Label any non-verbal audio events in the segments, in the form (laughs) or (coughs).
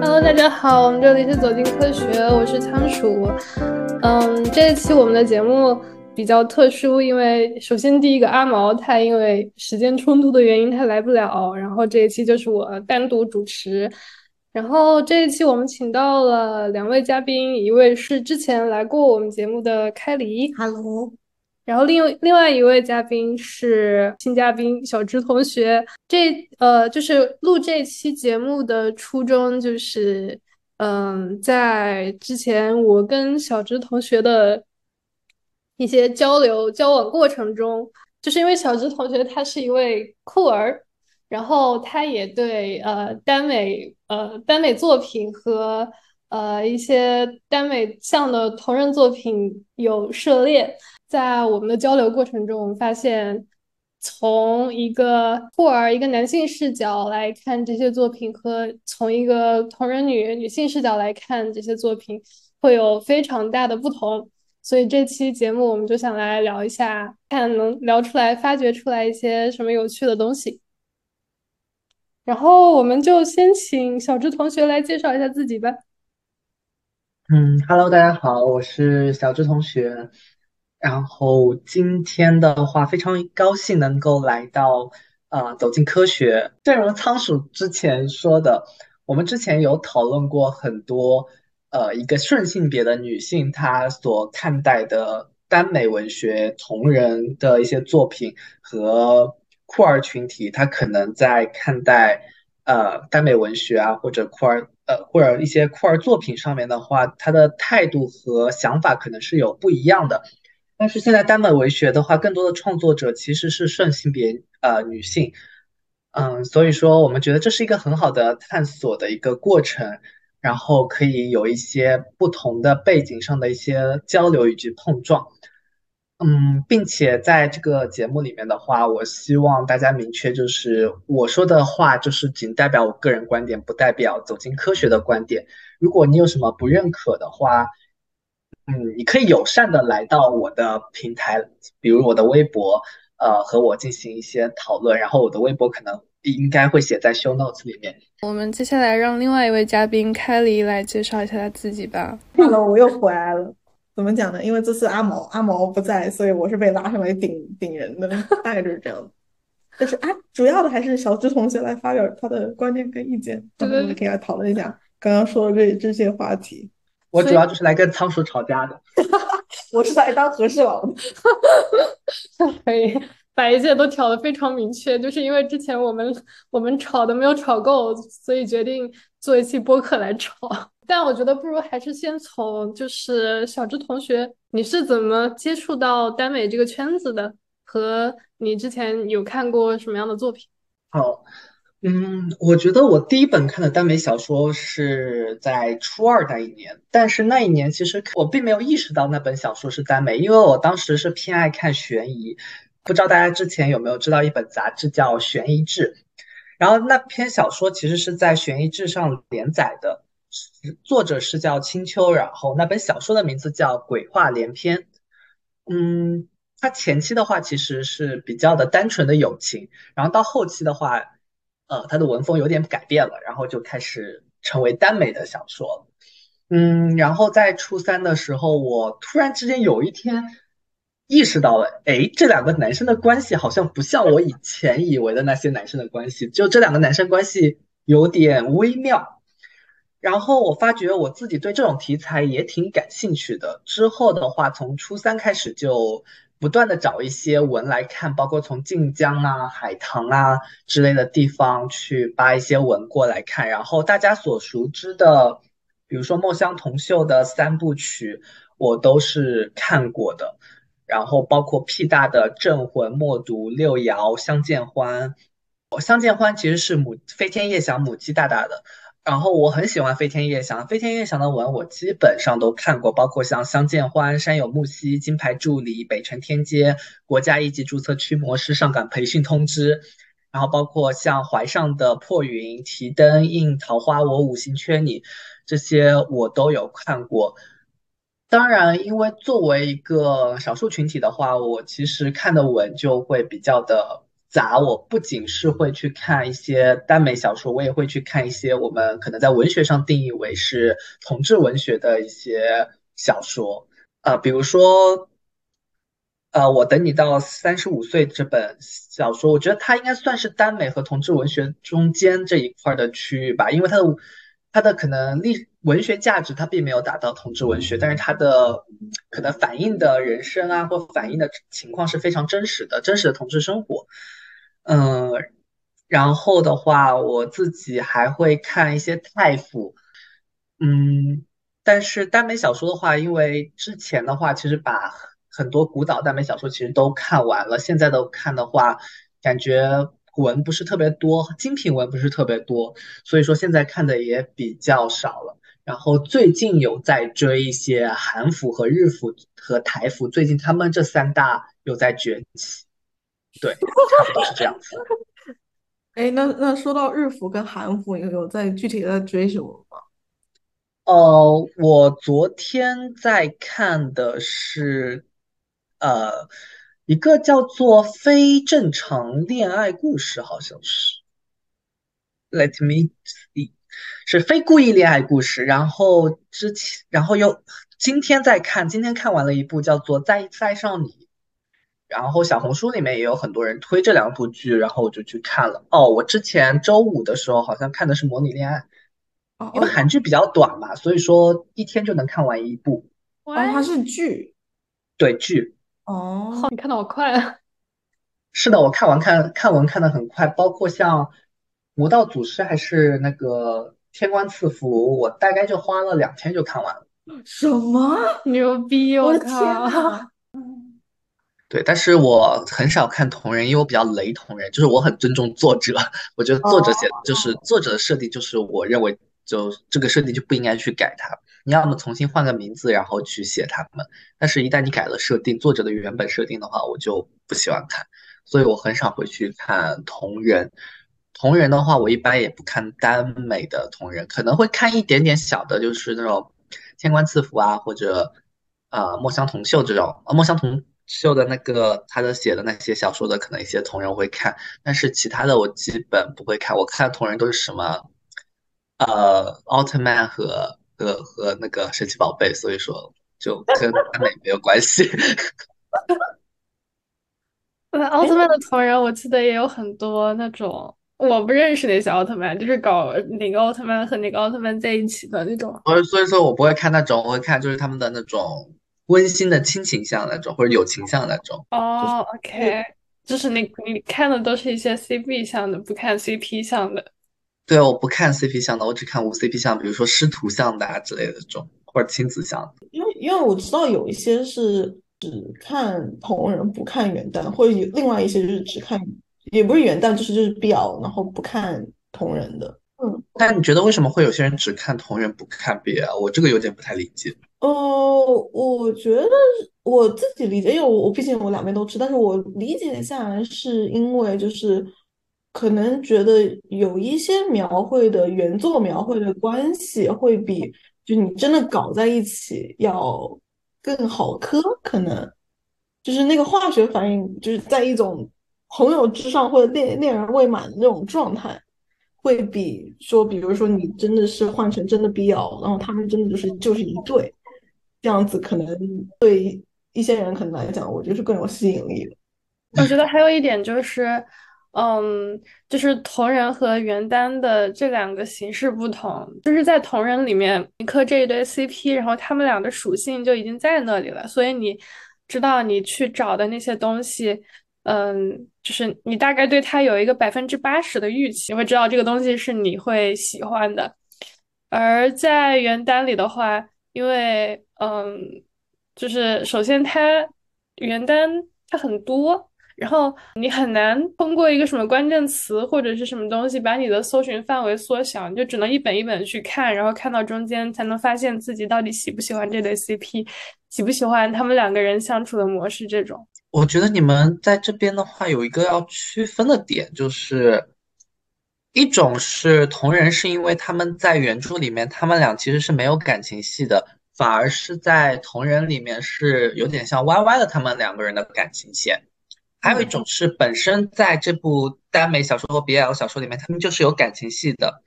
哈喽大家好，我们这里是走进科学，我是仓鼠。嗯，这一期我们的节目比较特殊，因为首先第一个阿毛他因为时间冲突的原因他来不了，然后这一期就是我单独主持。然后这一期我们请到了两位嘉宾，一位是之前来过我们节目的开黎，Hello。然后另另外一位嘉宾是新嘉宾小芝同学。这呃，就是录这期节目的初衷就是，嗯，在之前我跟小芝同学的一些交流交往过程中，就是因为小芝同学他是一位酷儿，然后他也对呃耽美呃耽美作品和呃一些耽美向的同人作品有涉猎。在我们的交流过程中，我们发现，从一个酷儿、一个男性视角来看这些作品，和从一个同人女女性视角来看这些作品，会有非常大的不同。所以这期节目，我们就想来聊一下，看能聊出来、发掘出来一些什么有趣的东西。然后，我们就先请小智同学来介绍一下自己吧。嗯，Hello，大家好，我是小智同学。然后今天的话，非常高兴能够来到呃走进科学。正如仓鼠之前说的，我们之前有讨论过很多呃一个顺性别的女性她所看待的耽美文学同人的一些作品和酷儿群体，他可能在看待呃耽美文学啊或者酷儿呃或者一些酷儿作品上面的话，他的态度和想法可能是有不一样的。但是现在耽美文学的话，更多的创作者其实是顺性别呃女性，嗯，所以说我们觉得这是一个很好的探索的一个过程，然后可以有一些不同的背景上的一些交流以及碰撞，嗯，并且在这个节目里面的话，我希望大家明确，就是我说的话就是仅代表我个人观点，不代表走进科学的观点。如果你有什么不认可的话，嗯，你可以友善的来到我的平台，比如我的微博，呃，和我进行一些讨论。然后我的微博可能应该会写在 show notes 里面。我们接下来让另外一位嘉宾开黎来介绍一下他自己吧。Hello，我又回来了。怎么讲呢？因为这次阿毛阿毛不在，所以我是被拉上来顶顶人的，(laughs) 大概就是这样。但是啊，主要的还是小智同学来发表他的观点跟意见，我们可以来讨论一下刚刚说的这这些话题。我主要就是来跟仓鼠吵架的 (laughs) (laughs) 我是来当和事佬的，可以把一切都挑得非常明确。就是因为之前我们我们吵的没有吵够，所以决定做一期播客来吵。但我觉得不如还是先从就是小智同学，你是怎么接触到耽美这个圈子的？和你之前有看过什么样的作品？好。嗯，我觉得我第一本看的耽美小说是在初二那一年，但是那一年其实我并没有意识到那本小说是耽美，因为我当时是偏爱看悬疑。不知道大家之前有没有知道一本杂志叫《悬疑志》，然后那篇小说其实是在《悬疑志》上连载的，作者是叫青秋，然后那本小说的名字叫《鬼话连篇》。嗯，它前期的话其实是比较的单纯的友情，然后到后期的话。呃，他的文风有点改变了，然后就开始成为耽美的小说。嗯，然后在初三的时候，我突然之间有一天意识到了，哎，这两个男生的关系好像不像我以前以为的那些男生的关系，就这两个男生关系有点微妙。然后我发觉我自己对这种题材也挺感兴趣的。之后的话，从初三开始就。不断的找一些文来看，包括从晋江啊、海棠啊之类的地方去扒一些文过来看。然后大家所熟知的，比如说墨香铜臭的三部曲，我都是看过的。然后包括屁大的《镇魂》《默读》《六爻》《相见欢》，《相见欢》其实是母飞天夜翔母鸡大大的。然后我很喜欢飞天夜翔，飞天夜翔的文我基本上都看过，包括像《相见欢》《山有木兮》《金牌助理》《北辰天阶》《国家一级注册驱魔师上岗培训通知》，然后包括像怀上的破云、提灯映桃花、我五行缺你这些我都有看过。当然，因为作为一个少数群体的话，我其实看的文就会比较的杂。我不仅是会去看一些耽美小说，我也会去看一些我们可能在文学上定义为是同志文学的一些小说。呃，比如说，呃，我等你到三十五岁这本小说，我觉得它应该算是耽美和同志文学中间这一块的区域吧，因为它的。它的可能历文学价值，它并没有达到同志文学，但是它的可能反映的人生啊，或反映的情况是非常真实的，真实的同志生活。嗯，然后的话，我自己还会看一些太傅，嗯，但是耽美小说的话，因为之前的话，其实把很多古早耽美小说其实都看完了，现在的看的话，感觉古。文不是特别多，精品文不是特别多，所以说现在看的也比较少了。然后最近有在追一些韩服和日服和台服，最近他们这三大有在崛起，对，差不多是这样子。(laughs) 哎，那那说到日服跟韩服，有有在具体的追什么吗？哦，我昨天在看的是，呃。一个叫做非正常恋爱故事，好像是，Let me see，是非故意恋爱故事。然后之前，然后又今天在看，今天看完了一部叫做《再再上你》，然后小红书里面也有很多人推这两部剧，然后我就去看了。哦，我之前周五的时候好像看的是《模拟恋爱》，因为韩剧比较短嘛，所以说一天就能看完一部。哦，它是剧，对剧。哦，你看的好快啊！是的，我看完看看文看的很快，包括像《魔道祖师》还是那个《天官赐福》，我大概就花了两天就看完了。什么牛逼！我的靠！对，但是我很少看同人，因为我比较雷同人，就是我很尊重作者，我觉得作者写就是作者的设定，就是我认为就这个设定就不应该去改它。你要么重新换个名字，然后去写他们。但是，一旦你改了设定，作者的原本设定的话，我就不喜欢看。所以我很少会去看同人。同人的话，我一般也不看耽美的同人，可能会看一点点小的，就是那种天官赐福啊，或者呃墨香铜臭这种。墨香铜臭的那个他的写的那些小说的，可能一些同人会看，但是其他的我基本不会看。我看的同人都是什么呃奥特曼和。和和那个神奇宝贝，所以说就 (laughs) 跟他们也没有关系。(laughs) (laughs) 奥特曼的同人，我记得也有很多那种我不认识那些奥特曼，就是搞哪个奥特曼和哪个奥特曼在一起的那种。所以所以说我不会看那种，我会看就是他们的那种温馨的亲情向那种，或者友情向那种。哦，OK，就是你你看的都是一些 CP 向的，不看 CP 向的。对，我不看 CP 向的，我只看无 CP 向，比如说师徒向的啊之类的这种，或者亲子向。因为因为我知道有一些是只看同人不看原耽，或者有另外一些就是只看，也不是原耽，就是就是 BL，然后不看同人的。嗯，但你觉得为什么会有些人只看同人不看 BL？我这个有点不太理解。哦，我觉得我自己理解，因为我毕竟我两边都吃，但是我理解下来是因为就是。可能觉得有一些描绘的原作描绘的关系会比就你真的搞在一起要更好磕，可能就是那个化学反应，就是在一种朋友之上或者恋恋人未满的那种状态，会比说，比如说你真的是换成真的必要，然后他们真的就是就是一对，这样子可能对一些人可能来讲，我觉得是更有吸引力的。我觉得还有一点就是。嗯，就是同人和原耽的这两个形式不同，就是在同人里面，你磕这一对 CP，然后他们俩的属性就已经在那里了，所以你知道你去找的那些东西，嗯，就是你大概对他有一个百分之八十的预期，你会知道这个东西是你会喜欢的。而在原耽里的话，因为嗯，就是首先它原单它很多。然后你很难通过一个什么关键词或者是什么东西把你的搜寻范围缩小，你就只能一本一本去看，然后看到中间才能发现自己到底喜不喜欢这对 CP，喜不喜欢他们两个人相处的模式这种。我觉得你们在这边的话有一个要区分的点，就是一种是同人，是因为他们在原著里面他们俩其实是没有感情戏的，反而是在同人里面是有点像 YY 的他们两个人的感情线。还有一种是本身在这部耽美小说和 BL 小说里面，他们就是有感情戏的，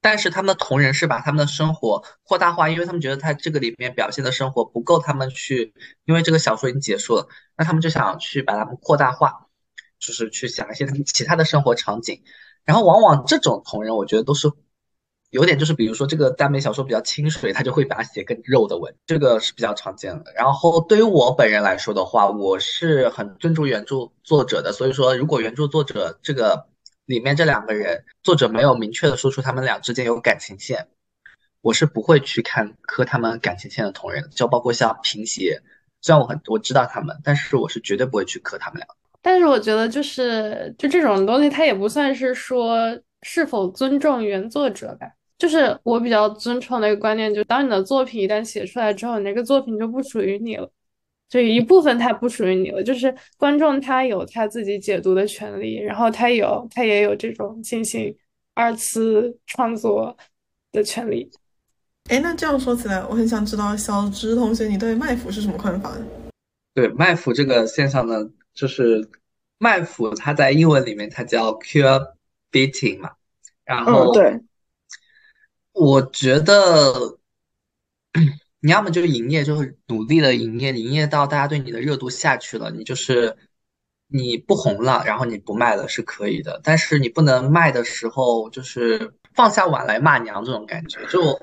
但是他们的同人是把他们的生活扩大化，因为他们觉得他这个里面表现的生活不够他们去，因为这个小说已经结束了，那他们就想去把他们扩大化，就是去想一些他们其他的生活场景，然后往往这种同人，我觉得都是。有点就是，比如说这个耽美小说比较清水，他就会把它写更肉的文，这个是比较常见的。然后对于我本人来说的话，我是很尊重原著作者的，所以说如果原著作者这个里面这两个人，作者没有明确的说出他们俩之间有感情线，我是不会去看磕他们感情线的同人，就包括像平邪，虽然我很我知道他们，但是我是绝对不会去磕他们俩。但是我觉得就是就这种东西，它也不算是说。是否尊重原作者吧？就是我比较尊崇的一个观念，就当你的作品一旦写出来之后，你那个作品就不属于你了，就一部分它不属于你了。就是观众他有他自己解读的权利，然后他有他也有这种进行二次创作的权利。哎，那这样说起来，我很想知道小直同学，你对麦腐是什么看法？对麦腐这个现象呢，就是麦腐它在英文里面它叫 cure。beating 嘛，然后对，我觉得你要么就是营业，就是努力的营业，营业到大家对你的热度下去了，你就是你不红了，然后你不卖了是可以的，但是你不能卖的时候就是放下碗来骂娘这种感觉，就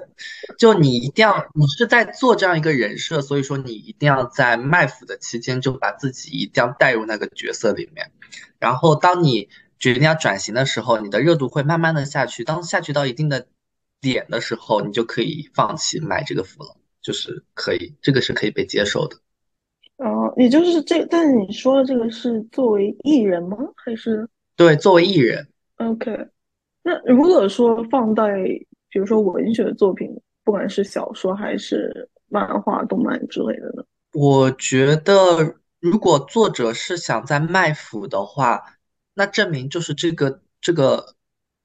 就你一定要你是在做这样一个人设，所以说你一定要在卖腐的期间就把自己一定要带入那个角色里面，然后当你。决定要转型的时候，你的热度会慢慢的下去。当下去到一定的点的时候，你就可以放弃买这个服了，就是可以，这个是可以被接受的。哦，也就是这，但是你说的这个是作为艺人吗？还是对，作为艺人？OK。那如果说放在比如说文学作品，不管是小说还是漫画、动漫之类的呢？我觉得，如果作者是想在卖腐的话。那证明就是这个这个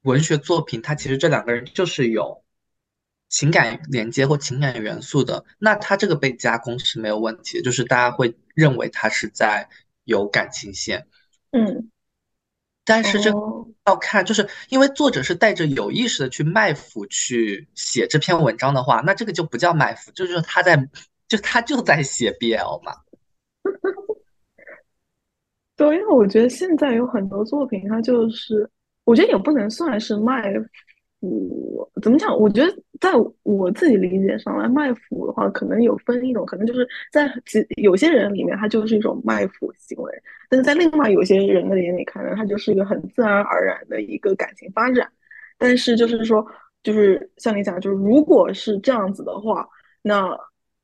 文学作品，它其实这两个人就是有情感连接或情感元素的。那他这个被加工是没有问题的，就是大家会认为他是在有感情线。嗯，但是这要看，就是因为作者是带着有意识的去卖腐去写这篇文章的话，那这个就不叫卖腐，就是他在就他就在写 BL 嘛。(laughs) 对，因为我觉得现在有很多作品，它就是，我觉得也不能算是卖我，怎么讲？我觉得在我自己理解上来，卖腐的话，可能有分一种，可能就是在其有些人里面，它就是一种卖腐行为；但是在另外有些人的眼里看来，它就是一个很自然而然的一个感情发展。但是就是说，就是像你讲，就是如果是这样子的话，那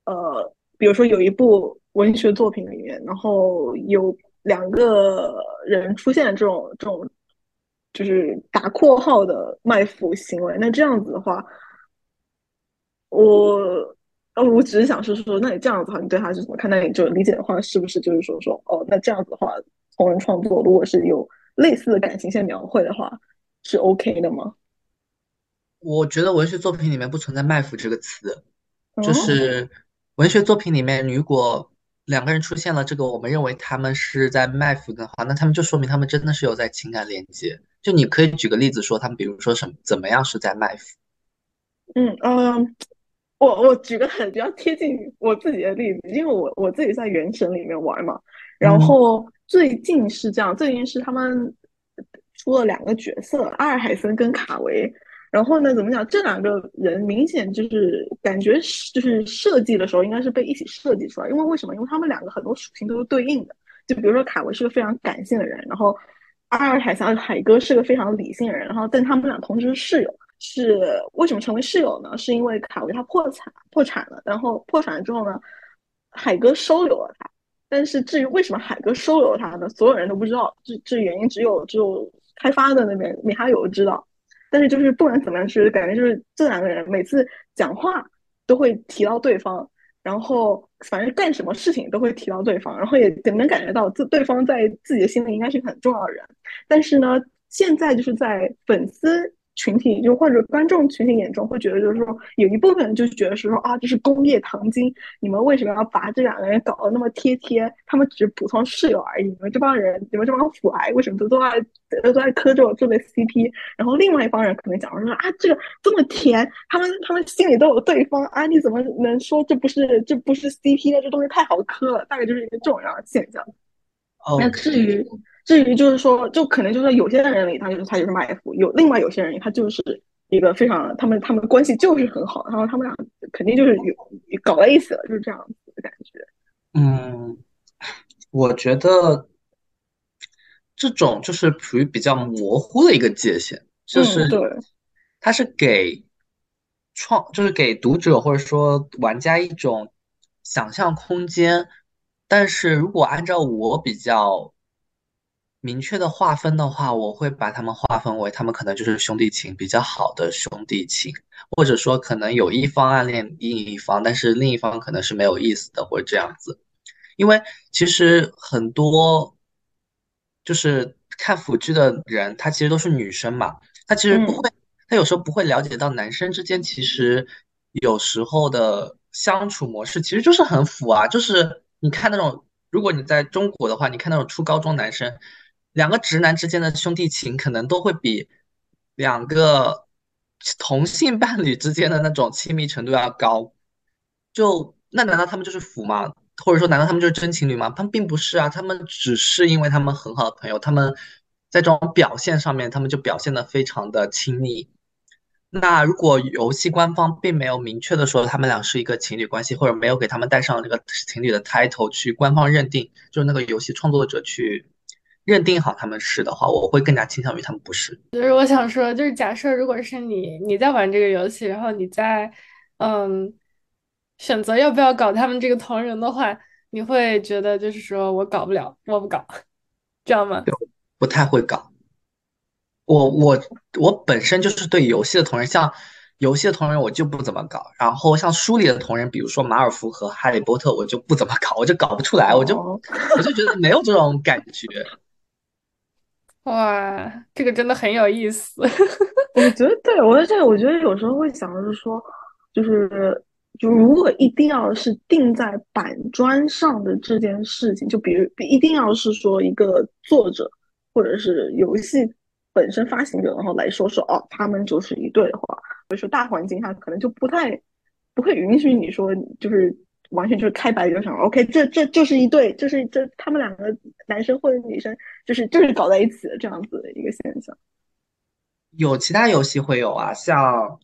呃，比如说有一部文学作品里面，然后有。两个人出现这种这种，就是打括号的卖腐行为，那这样子的话，我呃，我只是想说说，那你这样子的话，你对他是怎么看？那你就理解的话，是不是就是说说，哦，那这样子的话，同人创作如果是有类似的感情线描绘的话，是 OK 的吗？我觉得文学作品里面不存在卖腐这个词，就是文学作品里面如果。两个人出现了这个，我们认为他们是在卖腐的话，那他们就说明他们真的是有在情感连接。就你可以举个例子说，他们比如说什么怎么样是在卖腐？嗯嗯，我我举个很比较贴近我自己的例子，因为我我自己在原神里面玩嘛，然后最近是这样，最近是他们出了两个角色，阿尔海森跟卡维。然后呢？怎么讲？这两个人明显就是感觉就是设计的时候应该是被一起设计出来。因为为什么？因为他们两个很多属性都是对应的。就比如说卡维是个非常感性的人，然后阿尔海峡海哥是个非常理性的人。然后但他们俩同时是室友，是为什么成为室友呢？是因为卡维他破产破产了，然后破产了之后呢，海哥收留了他。但是至于为什么海哥收留他呢？所有人都不知道，这这原因只有只有开发的那边米哈游知道。但是就是不管怎么样，就是感觉就是这两个人每次讲话都会提到对方，然后反正干什么事情都会提到对方，然后也能感觉到自对方在自己的心里应该是个很重要的人。但是呢，现在就是在粉丝。群体就或者观众群体眼中会觉得，就是说有一部分人就觉得是说啊，这是工业糖精，你们为什么要把这两个人搞得那么贴贴？他们只是普通室友而已。你们这帮人，你们这帮腐癌，为什么都都爱都都爱磕这种这类 CP？然后另外一帮人可能讲说啊，这个这么甜，他们他们心里都有对方啊，你怎么能说这不是这不是 CP 呢？这东西太好磕了，大概就是一个这种样的现象。那至于。至于就是说，就可能就是有些人里他就是他就是卖腐，有另外有些人他就是一个非常他们他们关系就是很好，然后他们俩肯定就是有搞在一起了，就是这样子的感觉。嗯，我觉得这种就是属于比较模糊的一个界限，就是对，它是给创就是给读者或者说玩家一种想象空间，但是如果按照我比较。明确的划分的话，我会把他们划分为他们可能就是兄弟情比较好的兄弟情，或者说可能有一方暗恋另一方，但是另一方可能是没有意思的或者这样子。因为其实很多就是看腐剧的人，他其实都是女生嘛，他其实不会，他有时候不会了解到男生之间其实有时候的相处模式其实就是很腐啊，就是你看那种，如果你在中国的话，你看那种初高中男生。两个直男之间的兄弟情，可能都会比两个同性伴侣之间的那种亲密程度要高。就那难道他们就是腐吗？或者说难道他们就是真情侣吗？他们并不是啊，他们只是因为他们很好的朋友，他们在这种表现上面，他们就表现的非常的亲密。那如果游戏官方并没有明确的说他们俩是一个情侣关系，或者没有给他们带上这个情侣的 title 去官方认定，就是那个游戏创作者去。认定好他们是的话，我会更加倾向于他们不是。就是我想说，就是假设如果是你，你在玩这个游戏，然后你在嗯选择要不要搞他们这个同人的话，你会觉得就是说我搞不了，我不搞，这样吗？不太会搞。我我我本身就是对游戏的同人，像游戏的同人我就不怎么搞。然后像书里的同人，比如说马尔福和哈利波特，我就不怎么搞，我就搞不出来，我就我就觉得没有这种感觉。哇，这个真的很有意思。(laughs) 我觉得，对我在这，我觉得有时候会想的是说，就是，就如果一定要是定在板砖上的这件事情，就比如一定要是说一个作者或者是游戏本身发行者，然后来说说哦，他们就是一对的话，所以说大环境下可能就不太不会允许你说就是。完全就是开白就想，OK，这这就是一对，就是这他们两个男生或者女生，就是就是搞在一起的这样子的一个现象。有其他游戏会有啊，像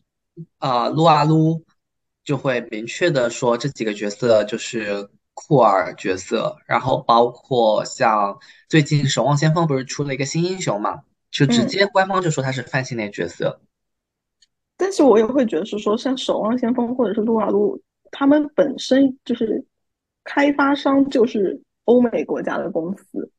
呃撸啊撸就会明确的说这几个角色就是酷儿角色，然后包括像最近守望先锋不是出了一个新英雄嘛，就直接官方就说他是泛性恋角色。但是我也会觉得是说，像守望先锋或者是撸啊撸。他们本身就是开发商，就是欧美国家的公司。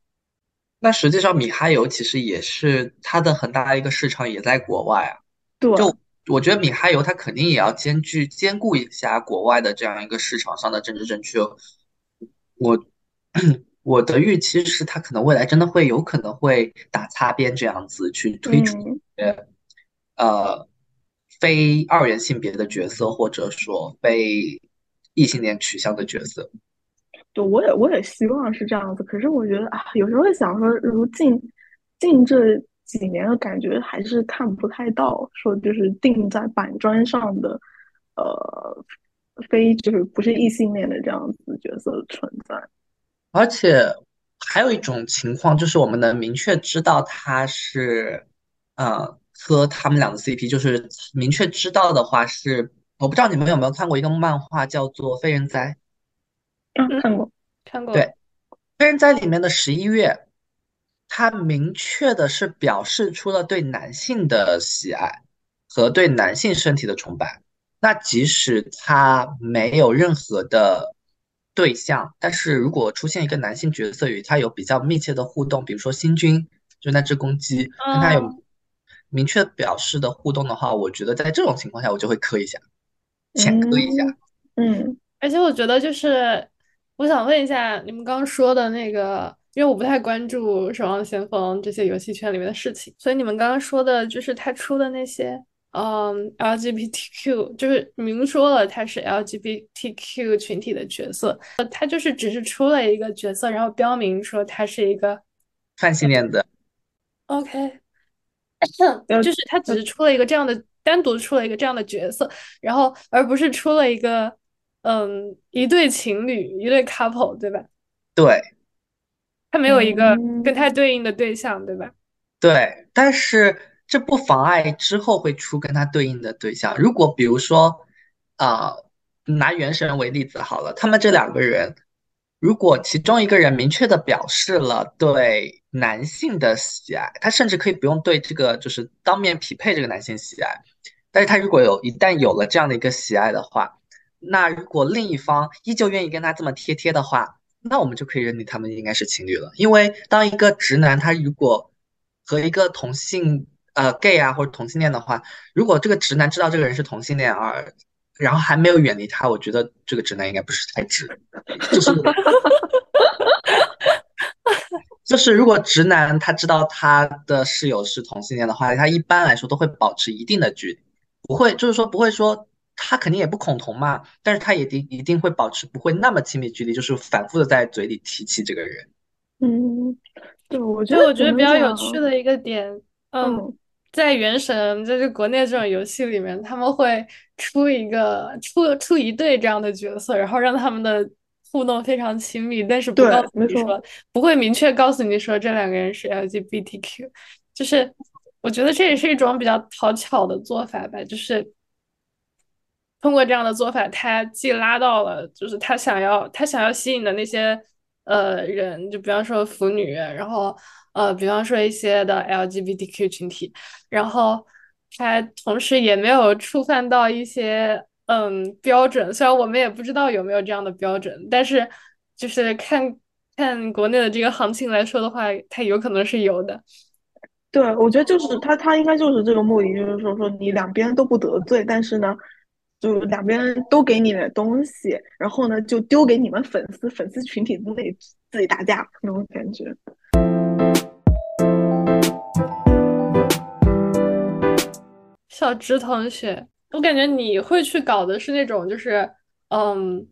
那实际上，米哈游其实也是它的很大的一个市场也在国外啊。对。就我觉得米哈游它肯定也要兼具兼顾一下国外的这样一个市场上的政治正确。我我的预期是，它可能未来真的会有可能会打擦边这样子去推出呃。非二元性别的角色，或者说非异性恋取向的角色，对，我也我也希望是这样子。可是我觉得啊，有时候会想说，如近近这几年的感觉，还是看不太到说就是定在板砖上的，呃，非就是不是异性恋的这样子角色的存在。而且还有一种情况，就是我们能明确知道他是，呃。和他们俩的 CP 就是明确知道的话是，我不知道你们有没有看过一个漫画叫做《非人哉》。嗯，看过，看过。对，《非人哉》里面的十一月，他明确的是表示出了对男性的喜爱和对男性身体的崇拜。那即使他没有任何的对象，但是如果出现一个男性角色与他有比较密切的互动，比如说星君，就那只公鸡，跟他有明确表示的互动的话，我觉得在这种情况下，我就会磕一下，浅磕一下。嗯，而且我觉得就是，我想问一下你们刚刚说的那个，因为我不太关注《守望先锋》这些游戏圈里面的事情，所以你们刚刚说的就是他出的那些，嗯，LGBTQ，就是明说了他是 LGBTQ 群体的角色，呃他就是只是出了一个角色，然后标明说他是一个泛性恋的，OK，呃 (coughs) 就是他只是出了一个这样的，单独出了一个这样的角色，然后而不是出了一个，嗯，一对情侣，一对 couple，对吧？对他没有一个嗯跟他对应的对象，对吧？对，但是这不妨碍之后会出跟他对应的对象。如果比如说，啊、拿原神为例子好了，他们这两个人，如果其中一个人明确的表示了对男性的喜爱，他甚至可以不用对这个就是当面匹配这个男性喜爱，但是他如果有一旦有了这样的一个喜爱的话，那如果另一方依旧愿意跟他这么贴贴的话，那我们就可以认定他们应该是情侣了。因为当一个直男他如果和一个同性呃 gay 啊或者同性恋的话，如果这个直男知道这个人是同性恋而然后还没有远离他，我觉得这个直男应该不是太直，就是就是如果直男他知道他的室友是同性恋的话，他一般来说都会保持一定的距离，不会就是说不会说他肯定也不恐同嘛，但是他也一定一定会保持不会那么亲密距离，就是反复的在嘴里提起这个人。嗯，对，我觉得我觉得比较有趣的一个点，嗯，嗯在原神，就是国内这种游戏里面，他们会出一个出出一对这样的角色，然后让他们的互动非常亲密，但是不告诉你说，不会明确告诉你说这两个人是 LGBTQ，就是我觉得这也是一种比较讨巧的做法吧，就是通过这样的做法，他既拉到了就是他想要他想要吸引的那些呃人，就比方说腐女，然后呃比方说一些的 LGBTQ 群体，然后他同时也没有触犯到一些嗯标准，虽然我们也不知道有没有这样的标准，但是就是看看国内的这个行情来说的话，它有可能是有的。对，我觉得就是他，他应该就是这个目的，就是说说你两边都不得罪，但是呢，就两边都给你点东西，然后呢，就丢给你们粉丝，粉丝群体自己自己打架那种感觉。小直同学，我感觉你会去搞的是那种，就是嗯，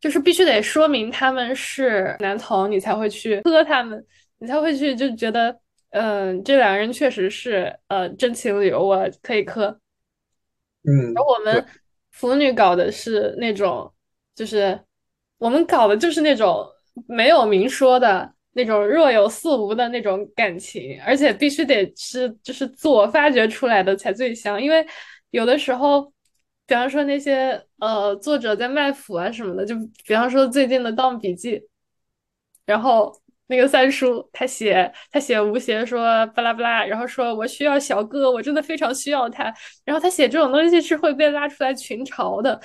就是必须得说明他们是男同，你才会去磕他们，你才会去就觉得，嗯，这两个人确实是呃真情侣，我可以磕。嗯，而我们腐女搞的是那种，就是我们搞的就是那种没有明说的那种若有似无的那种感情，而且必须得是就是自我发掘出来的才最香。因为有的时候，比方说那些呃作者在卖腐啊什么的，就比方说最近的《盗墓笔记》，然后那个三叔他写他写吴邪说巴拉巴拉，然后说我需要小哥，我真的非常需要他。然后他写这种东西是会被拉出来群嘲的，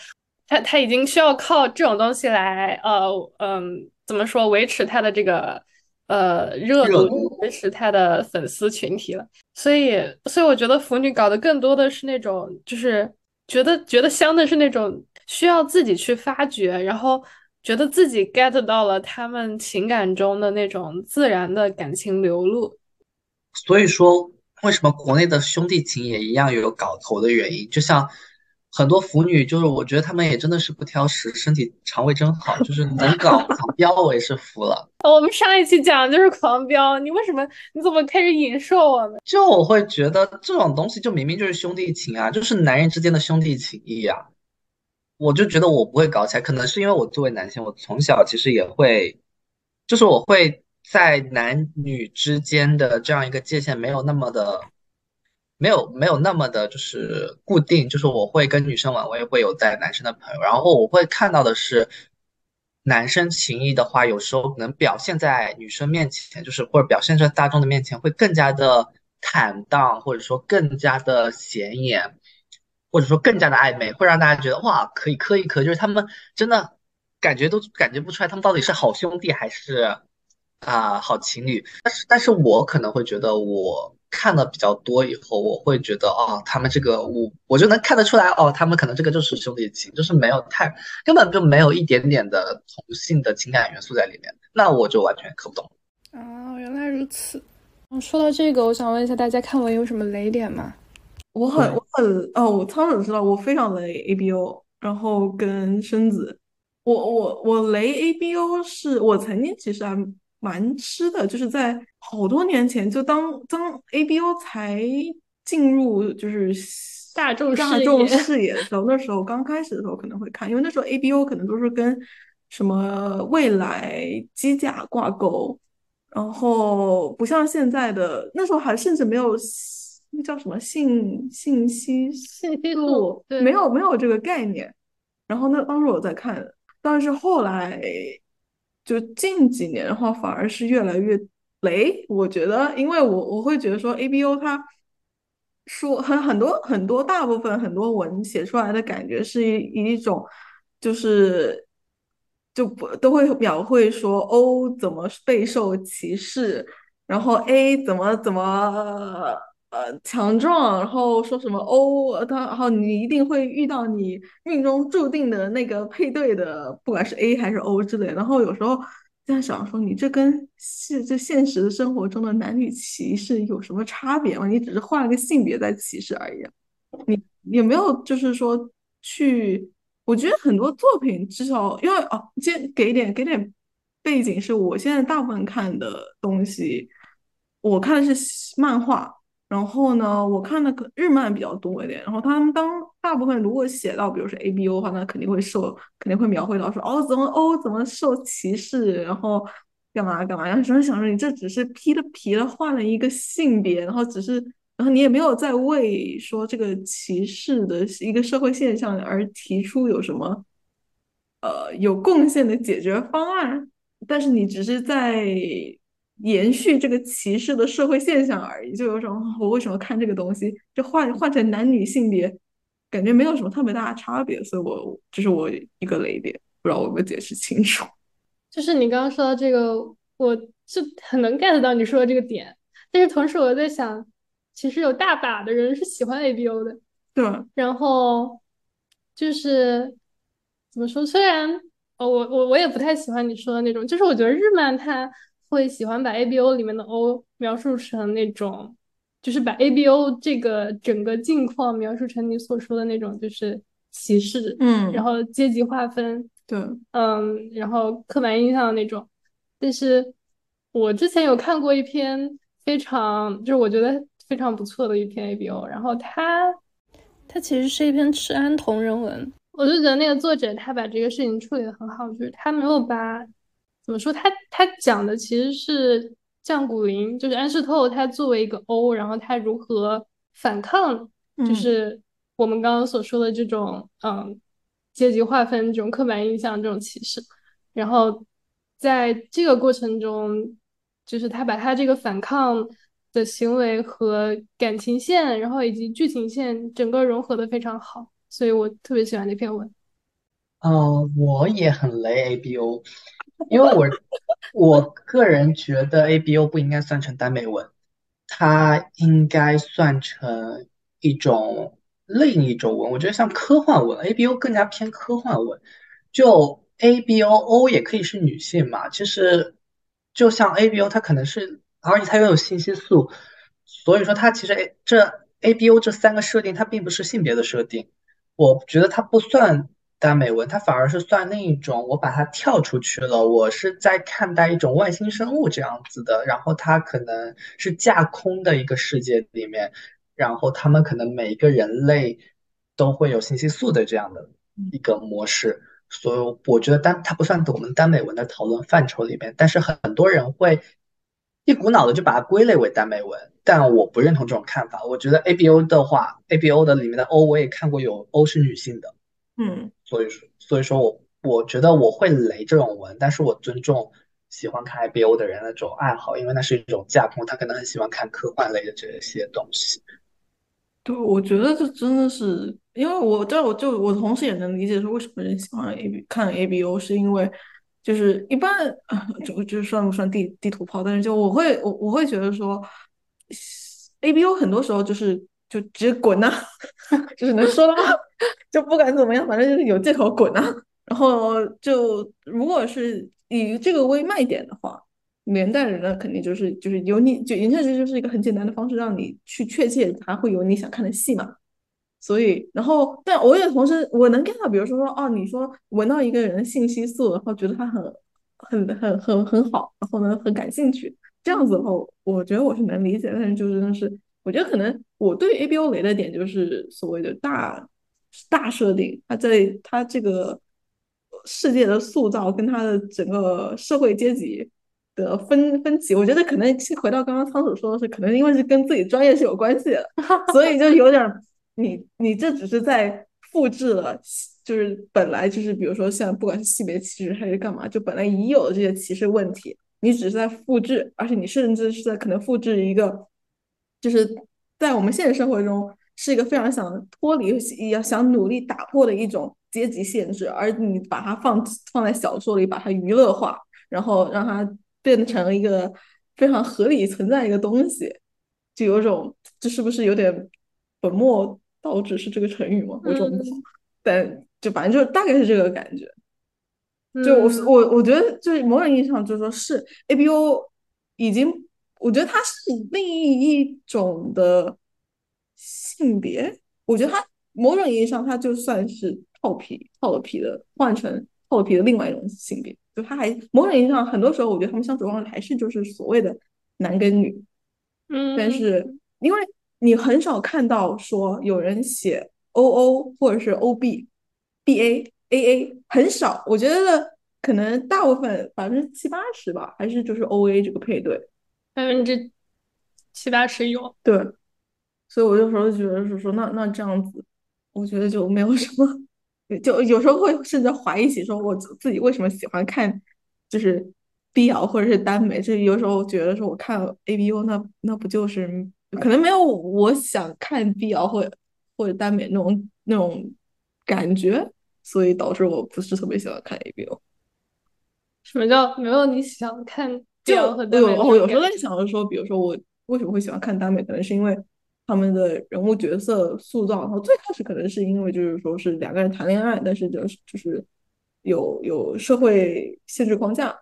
他他已经需要靠这种东西来呃嗯怎么说维持他的这个呃热度维持他的粉丝群体了。所以所以我觉得腐女搞的更多的是那种就是觉得觉得香的是那种需要自己去发掘，然后。觉得自己 get 到了他们情感中的那种自然的感情流露，所以说，为什么国内的兄弟情也一样有搞头的原因？就像很多腐女，就是我觉得他们也真的是不挑食，身体肠胃真好，就是能搞狂飙，我也是服了。(laughs) 我们上一期讲的就是狂飙，你为什么你怎么开始引射我们？就我会觉得这种东西就明明就是兄弟情啊，就是男人之间的兄弟情谊啊。我就觉得我不会搞起来，可能是因为我作为男性，我从小其实也会，就是我会在男女之间的这样一个界限没有那么的，没有没有那么的，就是固定，就是我会跟女生玩，我也会有带男生的朋友，然后我会看到的是，男生情谊的话，有时候能表现在女生面前，就是或者表现在大众的面前，会更加的坦荡，或者说更加的显眼。或者说更加的暧昧，会让大家觉得哇，可以磕一磕，就是他们真的感觉都感觉不出来他们到底是好兄弟还是啊好情侣。但是但是我可能会觉得我看的比较多以后，我会觉得哦，他们这个我我就能看得出来哦，他们可能这个就是兄弟情，就是没有太根本就没有一点点的同性的情感元素在里面，那我就完全看不懂。啊，原来如此。说到这个，我想问一下大家，看完有什么雷点吗？我很我很哦，我仓鼠知道我非常雷 A B O，然后跟生子，我我我雷 A B O 是我曾经其实还蛮吃的，就是在好多年前，就当当 A B O 才进入就是大众大众视野的时候，那时候刚开始的时候可能会看，因为那时候 A B O 可能都是跟什么未来机甲挂钩，然后不像现在的那时候还甚至没有。那叫什么信信息信息素？没有没有这个概念。然后那当时我在看，但是后来就近几年的话，反而是越来越雷。我觉得，因为我我会觉得说，A B O 它说很很多很多大部分很多文写出来的感觉是一一种，就是就不都会描绘说 O 怎么备受歧视，然后 A 怎么怎么。呃，强壮，然后说什么哦，他然后你一定会遇到你命中注定的那个配对的，不管是 A 还是 O 之类。然后有时候在想说，你这跟现这现实生活中的男女歧视有什么差别吗？你只是换了个性别在歧视而已。你有没有就是说去？我觉得很多作品至少因为哦，先给点给点背景，是我现在大部分看的东西，我看的是漫画。然后呢，我看的可日漫比较多一点。然后他们当大部分如果写到，比如说 A B O 的话，那肯定会受，肯定会描绘到说，哦，怎么 O 怎么受歧视，然后干嘛干嘛。然后想想说，你这只是披了皮了，换了一个性别，然后只是，然后你也没有在为说这个歧视的一个社会现象而提出有什么，呃，有贡献的解决方案。但是你只是在。延续这个歧视的社会现象而已，就有种我为什么看这个东西，就换换成男女性别，感觉没有什么特别大的差别，所以我这是我一个雷点，不知道我有没有解释清楚。(laughs) 就是你刚刚说到这个，我就很能 get 到你说的这个点，但是同时我在想，其实有大把的人是喜欢 A B O 的，对。然后就是怎么说，虽然哦，我我我也不太喜欢你说的那种，就是我觉得日漫它。会喜欢把 A B O 里面的 O 描述成那种，就是把 A B O 这个整个境况描述成你所说的那种，就是歧视，嗯，然后阶级划分，对，嗯，然后刻板印象的那种。但是我之前有看过一篇非常，就是我觉得非常不错的一篇 A B O，然后它它其实是一篇赤安同人文，我就觉得那个作者他把这个事情处理的很好，就是他没有把。怎么说？他他讲的其实是降谷林，就是安室透，他作为一个 O，然后他如何反抗，就是我们刚刚所说的这种嗯阶级划分、这种刻板印象、这种歧视。然后在这个过程中，就是他把他这个反抗的行为和感情线，然后以及剧情线整个融合的非常好，所以我特别喜欢那篇文。嗯，我也很雷 A B O。(laughs) 因为我我个人觉得 A B O 不应该算成耽美文，它应该算成一种另一种文。我觉得像科幻文，A B O 更加偏科幻文。就 A B O O 也可以是女性嘛，其实就像 A B O 它可能是，而且它又有信息素，所以说它其实 A 这 A B O 这三个设定它并不是性别的设定，我觉得它不算。耽美文，它反而是算另一种，我把它跳出去了，我是在看待一种外星生物这样子的，然后它可能是架空的一个世界里面，然后他们可能每一个人类都会有信息素的这样的一个模式，所以我觉得单它不算我们耽美文的讨论范畴里面，但是很多人会一股脑的就把它归类为耽美文，但我不认同这种看法，我觉得 A B O 的话，A B O 的里面的 O 我也看过有 O 是女性的。嗯，所以说，所以说我我觉得我会雷这种文，但是我尊重喜欢看 I B O 的人的这种爱好，因为那是一种架空，他可能很喜欢看科幻类的这些东西。对，我觉得这真的是，因为我这我就我同时也能理解说为什么人喜欢 A B 看 A B O，是因为就是一般 (laughs) 就就算不算地地图炮，但是就我会我我会觉得说 A B O 很多时候就是就直接滚呐、(laughs) 就是能说的话，就不管怎么样，反正就是有借口滚呐、然后就如果是以这个为卖点的话。连带人呢，肯定就是就是有你就言下之意就是一个很简单的方式，让你去确切它会有你想看的戏嘛。所以，然后，但我也同时我能 get 到，比如说说哦，你说闻到一个人的信息素，然后觉得他很很很很很好，然后呢很感兴趣，这样子的话，我觉得我是能理解。但是就真的是，我觉得可能我对 A B O 雷的点就是所谓的大大设定，它在它这个世界的塑造跟它的整个社会阶级。的分分歧，我觉得可能回到刚刚仓鼠说的是，可能因为是跟自己专业是有关系的，(laughs) 所以就有点你你这只是在复制了，就是本来就是比如说像不管是性别歧视还是干嘛，就本来已有的这些歧视问题，你只是在复制，而且你甚至是在可能复制一个，就是在我们现实生活中是一个非常想脱离、要想努力打破的一种阶级限制，而你把它放放在小说里，把它娱乐化，然后让它。变成一个非常合理存在一个东西，就有种这是不是有点本末倒置是这个成语吗？有种，但就反正就大概是这个感觉。就我我我觉得就是某种意义上就是说是 A B O 已经，我觉得它是另一种的性别。我觉得它某种意义上它就算是套皮套了皮的换成套了皮的另外一种性别。就他还某种意义上，很多时候我觉得他们相处方式还是就是所谓的男跟女，嗯，但是因为你很少看到说有人写 O O 或者是 O B B A A A 很少，我觉得可能大部分百分之七八十吧，还是就是 O A 这个配对，百分之七八十有，对，所以我有时候觉得是说那那这样子，我觉得就没有什么。就有时候会甚至怀疑起，说我自己为什么喜欢看就是 BL 或者是耽美？这有时候觉得说我看 ABO，那那不就是可能没有我想看 BL 或或者耽美那种那种感觉，所以导致我不是特别喜欢看 ABO。什么叫没有你想看和耽美？我有时候在想着说，比如说我为什么会喜欢看耽美，可能是因为。他们的人物角色塑造，然后最开始可能是因为就是说是两个人谈恋爱，但是就是就是有有社会限制框架，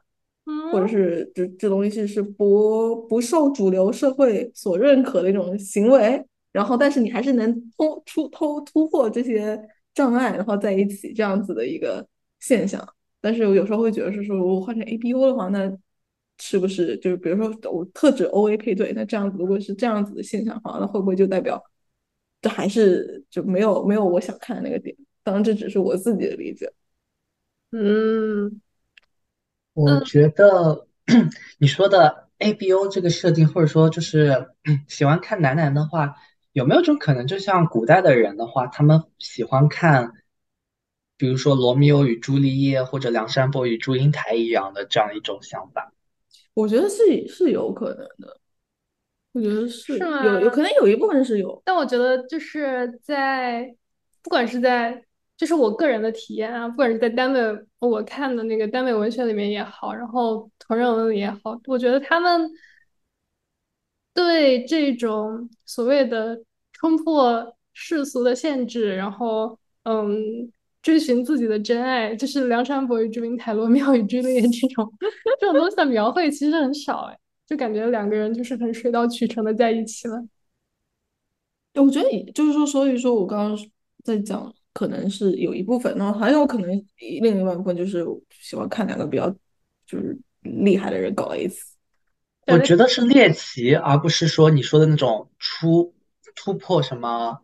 或者是这这东西是不不受主流社会所认可的一种行为，然后但是你还是能突出突突破这些障碍，然后在一起这样子的一个现象。但是我有时候会觉得是说，我换成 A B O 的话，那。是不是就是比如说我特指 O A 配对，那这样子如果是这样子的现象的话，那会不会就代表这还是就没有没有我想看的那个点？当然这只是我自己的理解。嗯，我觉得 (clears throat) 你说的 A B O 这个设定，或者说就是 (clears throat) 喜欢看男男的话，有没有种可能，就像古代的人的话，他们喜欢看，比如说罗密欧与朱丽叶或者梁山伯与祝英台一样的这样一种想法？我觉得是是有可能的，我觉得是是吗？有有可能有一部分是有，但我觉得就是在不管是在就是我个人的体验啊，不管是在单位我看的那个耽美文学里面也好，然后同人文里也好，我觉得他们对这种所谓的冲破世俗的限制，然后嗯。追寻自己的真爱，就是梁山伯与祝英台、罗密欧与朱丽叶这种 (laughs) 这种东西的描绘其实很少哎，就感觉两个人就是很水到渠成的在一起了。我觉得就是说，所以说我刚刚在讲，可能是有一部分，然后还有可能另一部分就是喜欢看两个比较就是厉害的人搞一次。我觉得是猎奇，而不是说你说的那种出突破什么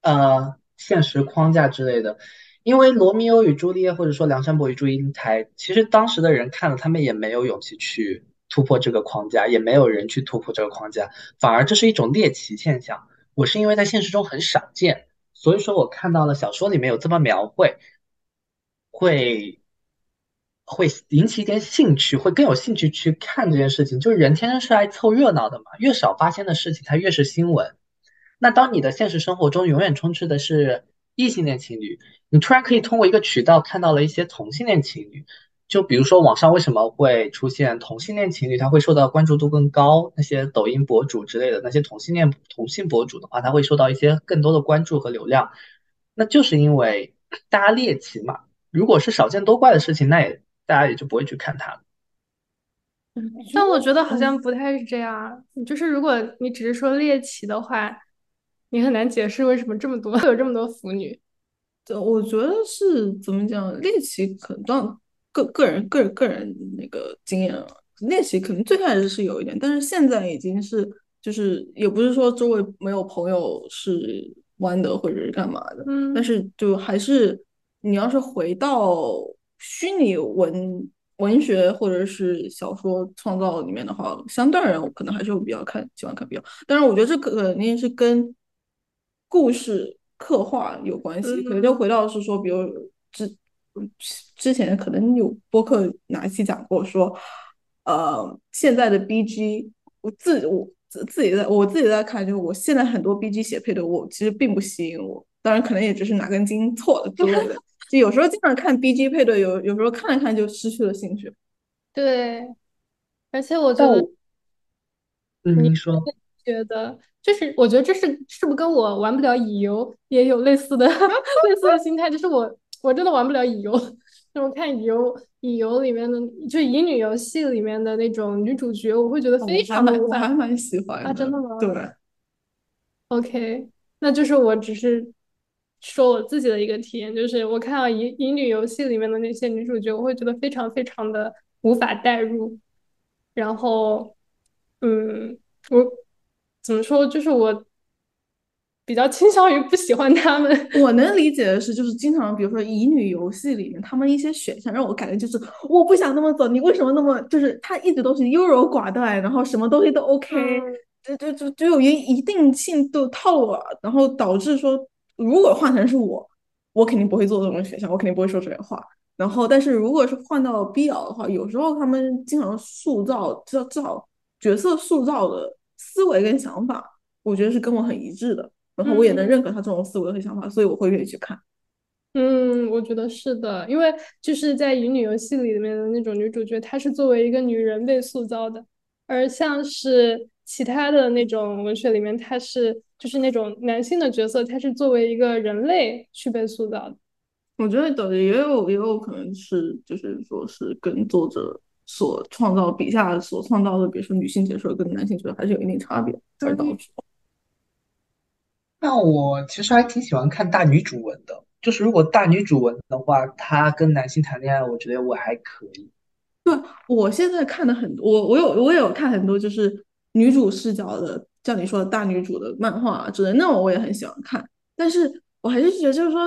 呃现实框架之类的。因为罗密欧与朱丽叶，或者说梁山伯与祝英台，其实当时的人看了，他们也没有勇气去突破这个框架，也没有人去突破这个框架，反而这是一种猎奇现象。我是因为在现实中很少见，所以说我看到了小说里面有这么描绘，会会引起一点兴趣，会更有兴趣去看这件事情。就是人天生是爱凑热闹的嘛，越少发现的事情，它越是新闻。那当你的现实生活中永远充斥的是异性恋情侣，你突然可以通过一个渠道看到了一些同性恋情侣。就比如说网上为什么会出现同性恋情侣，他会受到关注度更高。那些抖音博主之类的那些同性恋同性博主的话，他会受到一些更多的关注和流量。那就是因为大家猎奇嘛。如果是少见多怪的事情，那也大家也就不会去看它。但我觉得好像不太是这样。就是如果你只是说猎奇的话，你很难解释为什么这么多 (laughs) 有这么多腐女。对，我觉得是怎么讲，猎奇可能。个个人个人个人那个经验啊，练习可能最开始是有一点，但是现在已经是就是也不是说周围没有朋友是玩的或者是干嘛的，嗯，但是就还是你要是回到虚拟文文学或者是小说创造里面的话，相对而言我可能还是会比较看喜欢看比较，当然我觉得这肯定是跟故事刻画有关系，可能就回到是说，比如之。之前可能有播客哪一期讲过说，呃，现在的 B G，我自我自自己在我自己在看，就是我现在很多 B G 写配的，我其实并不吸引我。当然，可能也只是哪根筋 (laughs) 错了之类的。就有时候经常看 B G 配对，有有时候看了看就失去了兴趣。对，而且我觉得，嗯，你说，觉得就是我觉得这是是不是跟我玩不了乙游也有类似的 (laughs) 类似的心态？就是我。我真的玩不了乙游，那 (laughs) 我看乙游乙游里面的，就乙女游戏里面的那种女主角，我会觉得非常的，我还蛮喜欢啊，真的吗？对，OK，那就是我只是说我自己的一个体验，就是我看到乙乙女游戏里面的那些女主角，我会觉得非常非常的无法代入，然后，嗯，我怎么说，就是我。比较倾向于不喜欢他们。(laughs) 我能理解的是，就是经常，比如说乙女游戏里面，他们一些选项让我感觉就是我不想那么走。你为什么那么就是他一直都是优柔寡断，然后什么东西都 OK，就就就就有一一定性都套路，然后导致说，如果换成是我，我肯定不会做这种选项，我肯定不会说这些话。然后，但是如果是换到 BL 的话，有时候他们经常塑造至少角色塑造的思维跟想法，我觉得是跟我很一致的。然后我也能认可他这种思维和想法，所以我会愿意去看。嗯，我觉得是的，因为就是在乙女游戏里面的那种女主角，她是作为一个女人被塑造的，而像是其他的那种文学里面，她是就是那种男性的角色，她是作为一个人类去被塑造的。我觉得的也有也有可能是，就是说是跟作者所创造笔下所创造的，比如说女性角色跟男性角色还是有一定差别而导致。那我其实还挺喜欢看大女主文的，就是如果大女主文的话，她跟男性谈恋爱，我觉得我还可以。对，我现在看的很多，我我有我也有看很多，就是女主视角的，像你说的大女主的漫画啊之类，那种我也很喜欢看。但是我还是觉得，就是说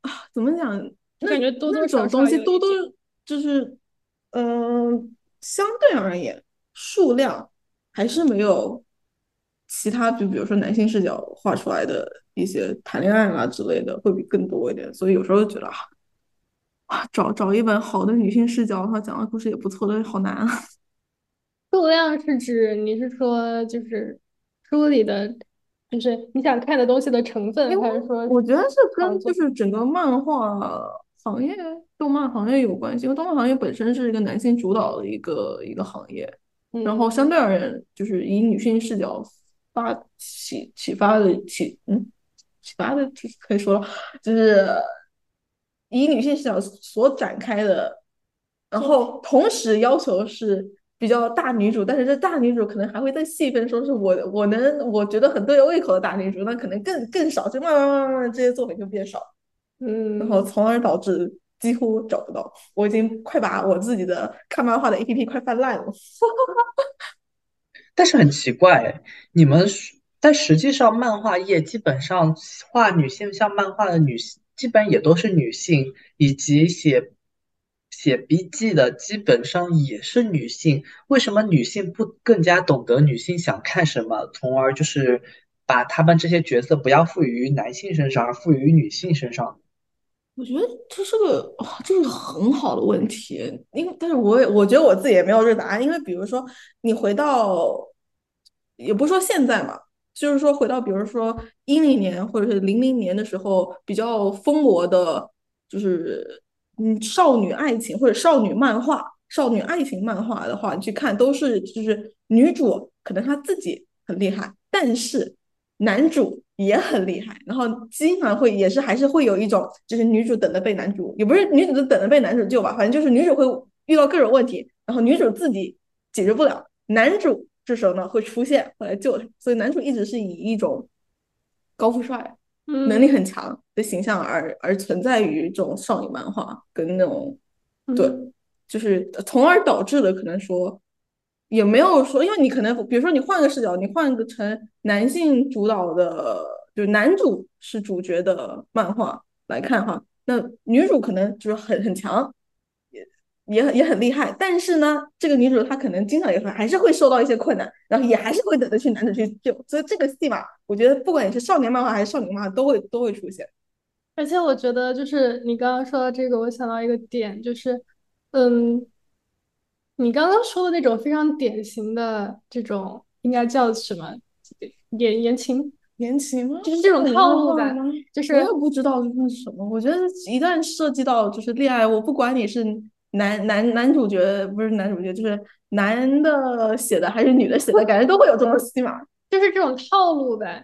啊，怎么讲？感觉多多少东西多多就是，嗯，相对而言，数量还是没有。其他就比如说男性视角画出来的一些谈恋爱啦之类的会比更多一点，所以有时候觉得啊，找找一本好的女性视角，他讲的故事也不错的，好难啊。(laughs) 数量是指你是说就是书里的，就是你想看的东西的成分，还是说？我觉得是跟就是整个漫画行业、动漫行业有关系，因为动漫行业本身是一个男性主导的一个一个行业，然后相对而言就是以女性视角。发启启发的启嗯启发的可以说了，就是以女性视角所展开的，然后同时要求是比较大女主，但是这大女主可能还会再细分，说是我我能我觉得很对胃口的大女主，那可能更更少，就慢慢慢慢这些作品就变少，嗯，然后从而导致几乎找不到。我已经快把我自己的看漫画的 A P P 快翻烂了。(laughs) 但是很奇怪，你们但实际上漫画业基本上画女性像漫画的女性，基本也都是女性，以及写写笔记的基本上也是女性。为什么女性不更加懂得女性想看什么，从而就是把他们这些角色不要赋予于男性身上，而赋予女性身上？我觉得这是个这是个很好的问题，因为但是我也我觉得我自己也没有这个答案，因为比如说你回到，也不说现在嘛，就是说回到比如说一零年或者是零零年的时候比较疯魔的，就是嗯少女爱情或者少女漫画、少女爱情漫画的话，你去看都是就是女主可能她自己很厉害，但是男主也很厉害，然后经常会也是还是会有一种就是女主等着被男主，也不是女主等着被男主救吧，反正就是女主会遇到各种问题，然后女主自己解决不了，男主。这时候呢会出现，会来救她，所以男主一直是以一种高富帅、能力很强的形象而而存在于这种少女漫画跟那种，对，就是从而导致的可能说也没有说，因为你可能比如说你换个视角，你换个成男性主导的，就男主是主角的漫画来看哈，那女主可能就是很很强。也很也很厉害，但是呢，这个女主她可能经常也会还是会受到一些困难，然后也还是会等着去男主去救，所以这个戏嘛，我觉得不管你是少年漫画还是少女漫画，都会都会出现。而且我觉得就是你刚刚说到这个，我想到一个点，就是嗯，你刚刚说的那种非常典型的这种，应该叫什么言言情言情吗？就是这种套路吧，就是我也不知道这是什么。我觉得一旦涉及到就是恋爱，我不管你是。男男男主角不是男主角，就是男的写的还是女的写的，(laughs) 感觉都会有这种戏码，就是这种套路呗。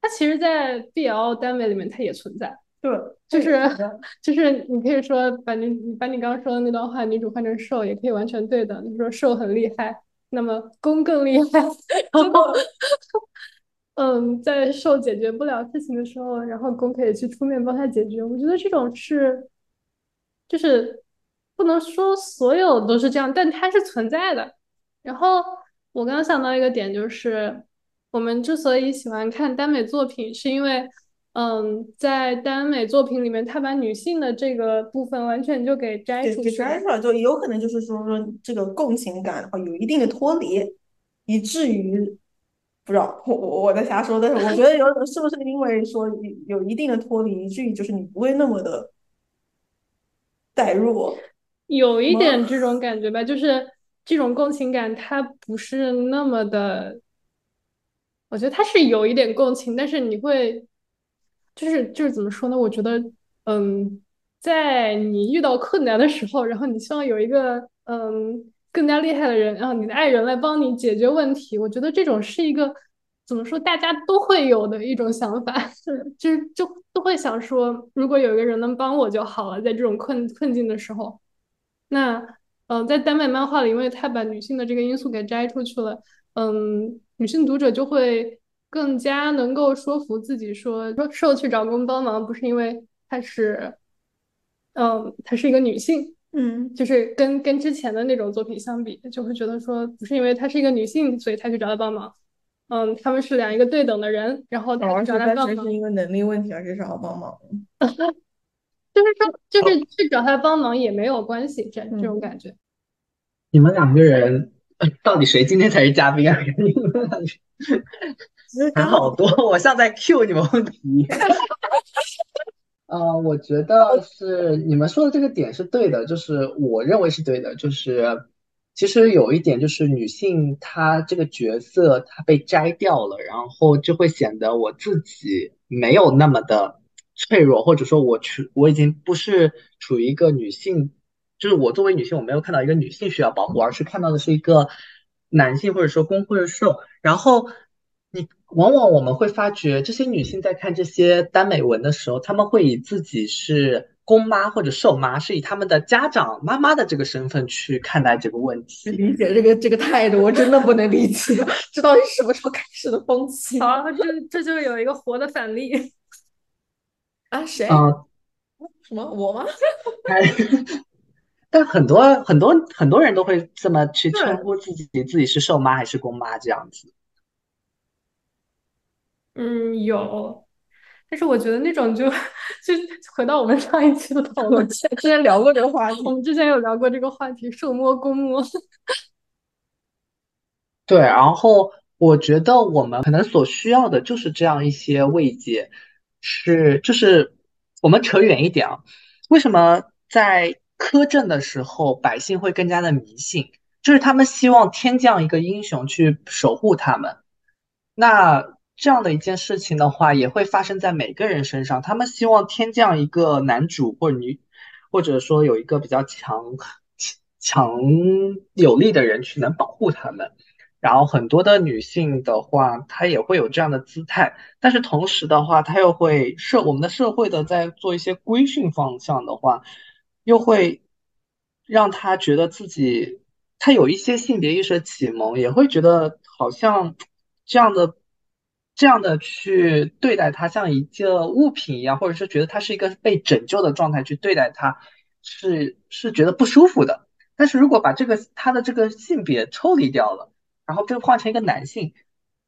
它其实，在 BL 单位里面，它也存在。对，就是就是你可以说把你把你刚刚说的那段话，女主换成受也可以完全对的。你说受很厉害，那么攻更厉害。然后，(laughs) 嗯，在受解决不了事情的时候，然后攻可以去出面帮他解决。我觉得这种是，就是。不能说所有都是这样，但它是存在的。然后我刚刚想到一个点，就是我们之所以喜欢看耽美作品，是因为，嗯，在耽美作品里面，他把女性的这个部分完全就给摘出去，摘出来，就有可能就是说说这个共情感的话有一定的脱离，以至于不知道我我在瞎说，但是我觉得有是不是因为说有一定的脱离，以至于就是你不会那么的代入。有一点这种感觉吧，就是这种共情感，它不是那么的，我觉得它是有一点共情，但是你会，就是就是怎么说呢？我觉得，嗯，在你遇到困难的时候，然后你希望有一个嗯更加厉害的人，然后你的爱人来帮你解决问题，我觉得这种是一个怎么说，大家都会有的一种想法，(laughs) 就是就都会想说，如果有一个人能帮我就好了，在这种困困境的时候。那，嗯，在丹麦漫画里，因为他把女性的这个因素给摘出去了，嗯，女性读者就会更加能够说服自己说，说受去找工帮忙不是因为她是，嗯，她是一个女性，嗯，就是跟跟之前的那种作品相比，就会觉得说不是因为她是一个女性，所以她去找他帮忙，嗯，他们是两一个对等的人，然后找他帮忙，是因为能力问题而是找他帮忙。(laughs) 就是说，就是去找他帮忙也没有关系，这这种感觉。你们两个人到底谁今天才是嘉宾啊？还 (laughs) 好多，我像在 Q 你们问题。(laughs) 呃，我觉得是你们说的这个点是对的，就是我认为是对的，就是其实有一点就是女性她这个角色她被摘掉了，然后就会显得我自己没有那么的。脆弱，或者说我处我已经不是处于一个女性，就是我作为女性，我没有看到一个女性需要保护，而是看到的是一个男性或者说公或者受。然后你往往我们会发觉，这些女性在看这些耽美文的时候，她们会以自己是公妈或者瘦妈，是以他们的家长妈妈的这个身份去看待这个问题。理解这个这个态度，我真的不能理解，这到底什么时候开始的风气？啊，这这就有一个活的反例。(laughs) 啊，谁？啊，什么我吗？但很多很多很多人都会这么去称呼自己，自己是瘦妈还是公妈这样子。嗯，有，但是我觉得那种就就回到我们上一期的讨论，之前聊过这个话题，我们之前有聊过这个话题，受摸公摸。(laughs) 对，然后我觉得我们可能所需要的就是这样一些慰藉。是，就是我们扯远一点啊，为什么在苛政的时候百姓会更加的迷信？就是他们希望天降一个英雄去守护他们。那这样的一件事情的话，也会发生在每个人身上。他们希望添这样一个男主或者女，或者说有一个比较强强有力的人去能保护他们。然后很多的女性的话，她也会有这样的姿态，但是同时的话，她又会社我们的社会的在做一些规训方向的话，又会让她觉得自己，她有一些性别意识的启蒙，也会觉得好像这样的这样的去对待她像一个物品一样，或者是觉得她是一个被拯救的状态去对待她，是是觉得不舒服的。但是如果把这个他的这个性别抽离掉了。然后就换成一个男性，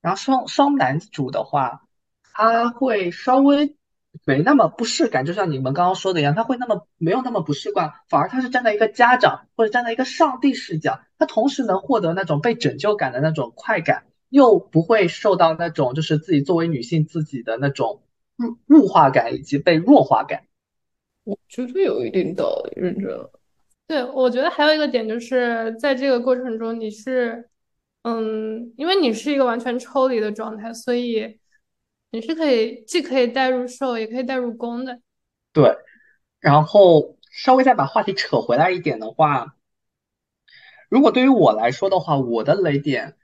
然后双双男主的话，他会稍微没那么不适感，就像你们刚刚说的一样，他会那么没有那么不适惯，反而他是站在一个家长或者站在一个上帝视角，他同时能获得那种被拯救感的那种快感，又不会受到那种就是自己作为女性自己的那种物物化感以及被弱化感。我觉得有一定道理，认真。对，我觉得还有一个点就是在这个过程中你是。嗯，因为你是一个完全抽离的状态，所以你是可以既可以带入受，也可以带入攻的。对，然后稍微再把话题扯回来一点的话，如果对于我来说的话，我的雷点，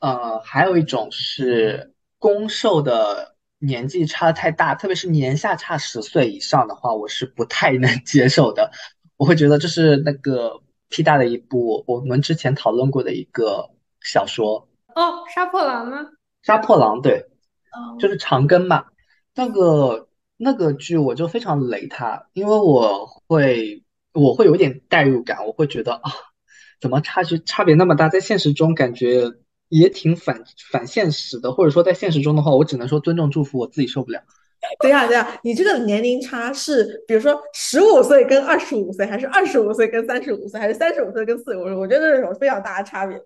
呃，还有一种是攻受的年纪差的太大，特别是年下差十岁以上的话，我是不太能 (laughs) 接受的。我会觉得这是那个 P 大的一部我们之前讨论过的一个。小说哦，杀破狼吗？杀破狼对，就是长庚嘛。那个那个剧我就非常雷他，因为我会我会有点代入感，我会觉得啊，怎么差距差别那么大？在现实中感觉也挺反反现实的，或者说在现实中的话，我只能说尊重祝福，我自己受不了。等一下，等一下，你这个年龄差是比如说十五岁跟二十五岁，还是二十五岁跟三十五岁，还是三十五岁跟四十五岁？我觉得这种非常大的差别。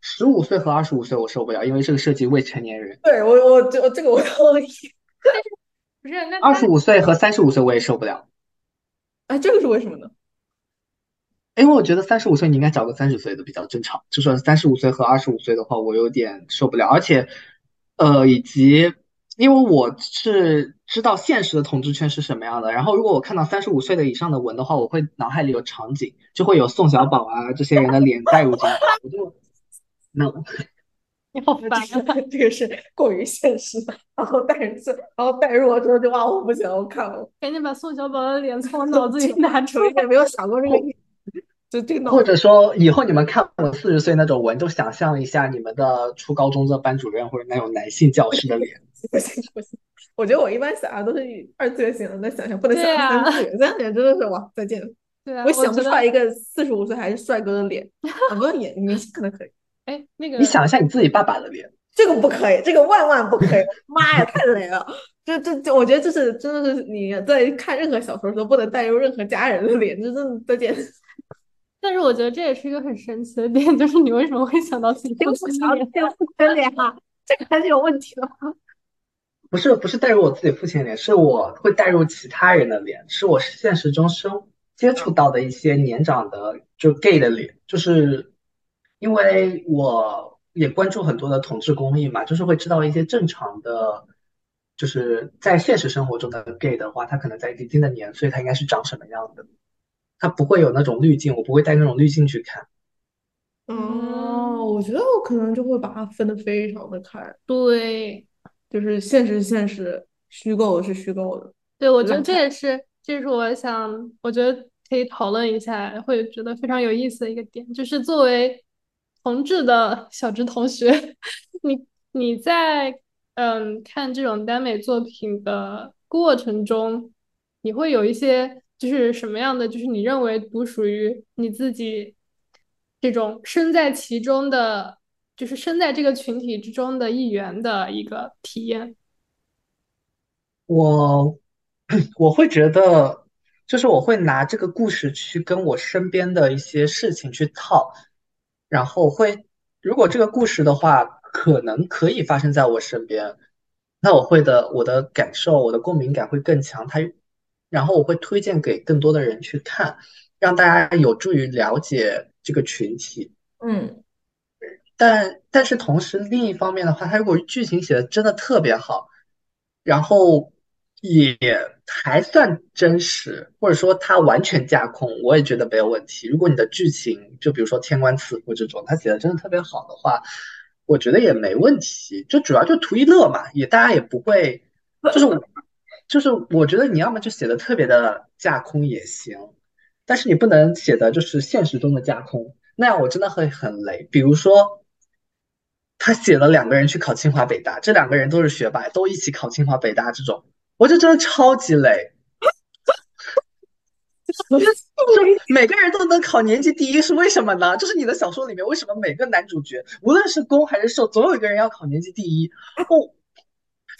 十五岁和二十五岁我受不了，因为这个涉及未成年人。对我，我这这个我同意。(laughs) 不是，那二十五岁和三十五岁我也受不了。哎，这个是为什么呢？因为我觉得三十五岁你应该找个三十岁的比较正常。就说三十五岁和二十五岁的话，我有点受不了。而且，呃，以及因为我是知道现实的统治圈是什么样的，然后如果我看到三十五岁的以上的文的话，我会脑海里有场景，就会有宋小宝啊这些人的脸带入进来，我就。no，你好烦啊！(laughs) 这个是过于现实，然后带入，然后带入了之后就哇，我不行，我看了，赶紧把宋小宝的脸从脑子里 (laughs) 拿出来，没有想过这个，就这个。或者说，以后你们看我四十岁那种文，就想象一下你们的初高中的班主任或者那种男性教师的脸。(laughs) 不行不行，我觉得我一般想象都是以二次元型的那想象，不能想三次元，三次元真的是哇，再见。对啊，我想不出来一个四十五岁还是帅哥的脸，(laughs) 很多演明星可能可以。哎，那个，你想一下你自己爸爸的脸，这个不可以，这个万万不可以！妈呀，太雷了！这这这，我觉得这是真的是你在看任何小说的时候不能带入任何家人的脸，这真的再见。但是我觉得这也是一个很神奇的点，(laughs) 就是你为什么会想到自己父亲的脸？父亲脸哈，这个还是有问题的吗？不是不是带入我自己父亲的脸，是我会带入其他人的脸，是我现实中生接触到的一些年长的就 gay 的脸，就是。因为我也关注很多的同志公益嘛，就是会知道一些正常的，就是在现实生活中的 gay 的话，他可能在一定的年岁，他应该是长什么样的，他不会有那种滤镜，我不会带那种滤镜去看。哦，我觉得我可能就会把它分得非常的开，对，就是现实现实，虚构是虚构的。对，我觉得这也是，这是我想，我觉得可以讨论一下，会觉得非常有意思的一个点，就是作为。同志的小直同学，(laughs) 你你在嗯看这种耽美作品的过程中，你会有一些就是什么样的，就是你认为独属于你自己这种身在其中的，就是身在这个群体之中的一员的一个体验。我我会觉得，就是我会拿这个故事去跟我身边的一些事情去套。然后会，如果这个故事的话，可能可以发生在我身边，那我会的，我的感受，我的共鸣感会更强。它，然后我会推荐给更多的人去看，让大家有助于了解这个群体。嗯，但但是同时另一方面的话，它如果剧情写的真的特别好，然后也还算真实，或者说它完全架空，我也觉得没有问题。如果你的剧情就比如说天官赐福这种，它写的真的特别好的话，我觉得也没问题。就主要就图一乐嘛，也大家也不会，就是 (laughs) 就是我觉得你要么就写的特别的架空也行，但是你不能写的就是现实中的架空，那样我真的会很累。比如说。他写了两个人去考清华北大，这两个人都是学霸，都一起考清华北大，这种我就真的超级雷。(laughs) (laughs) 每个人都能考年级第一是为什么呢？就是你的小说里面为什么每个男主角无论是攻还是受，总有一个人要考年级第一？哦，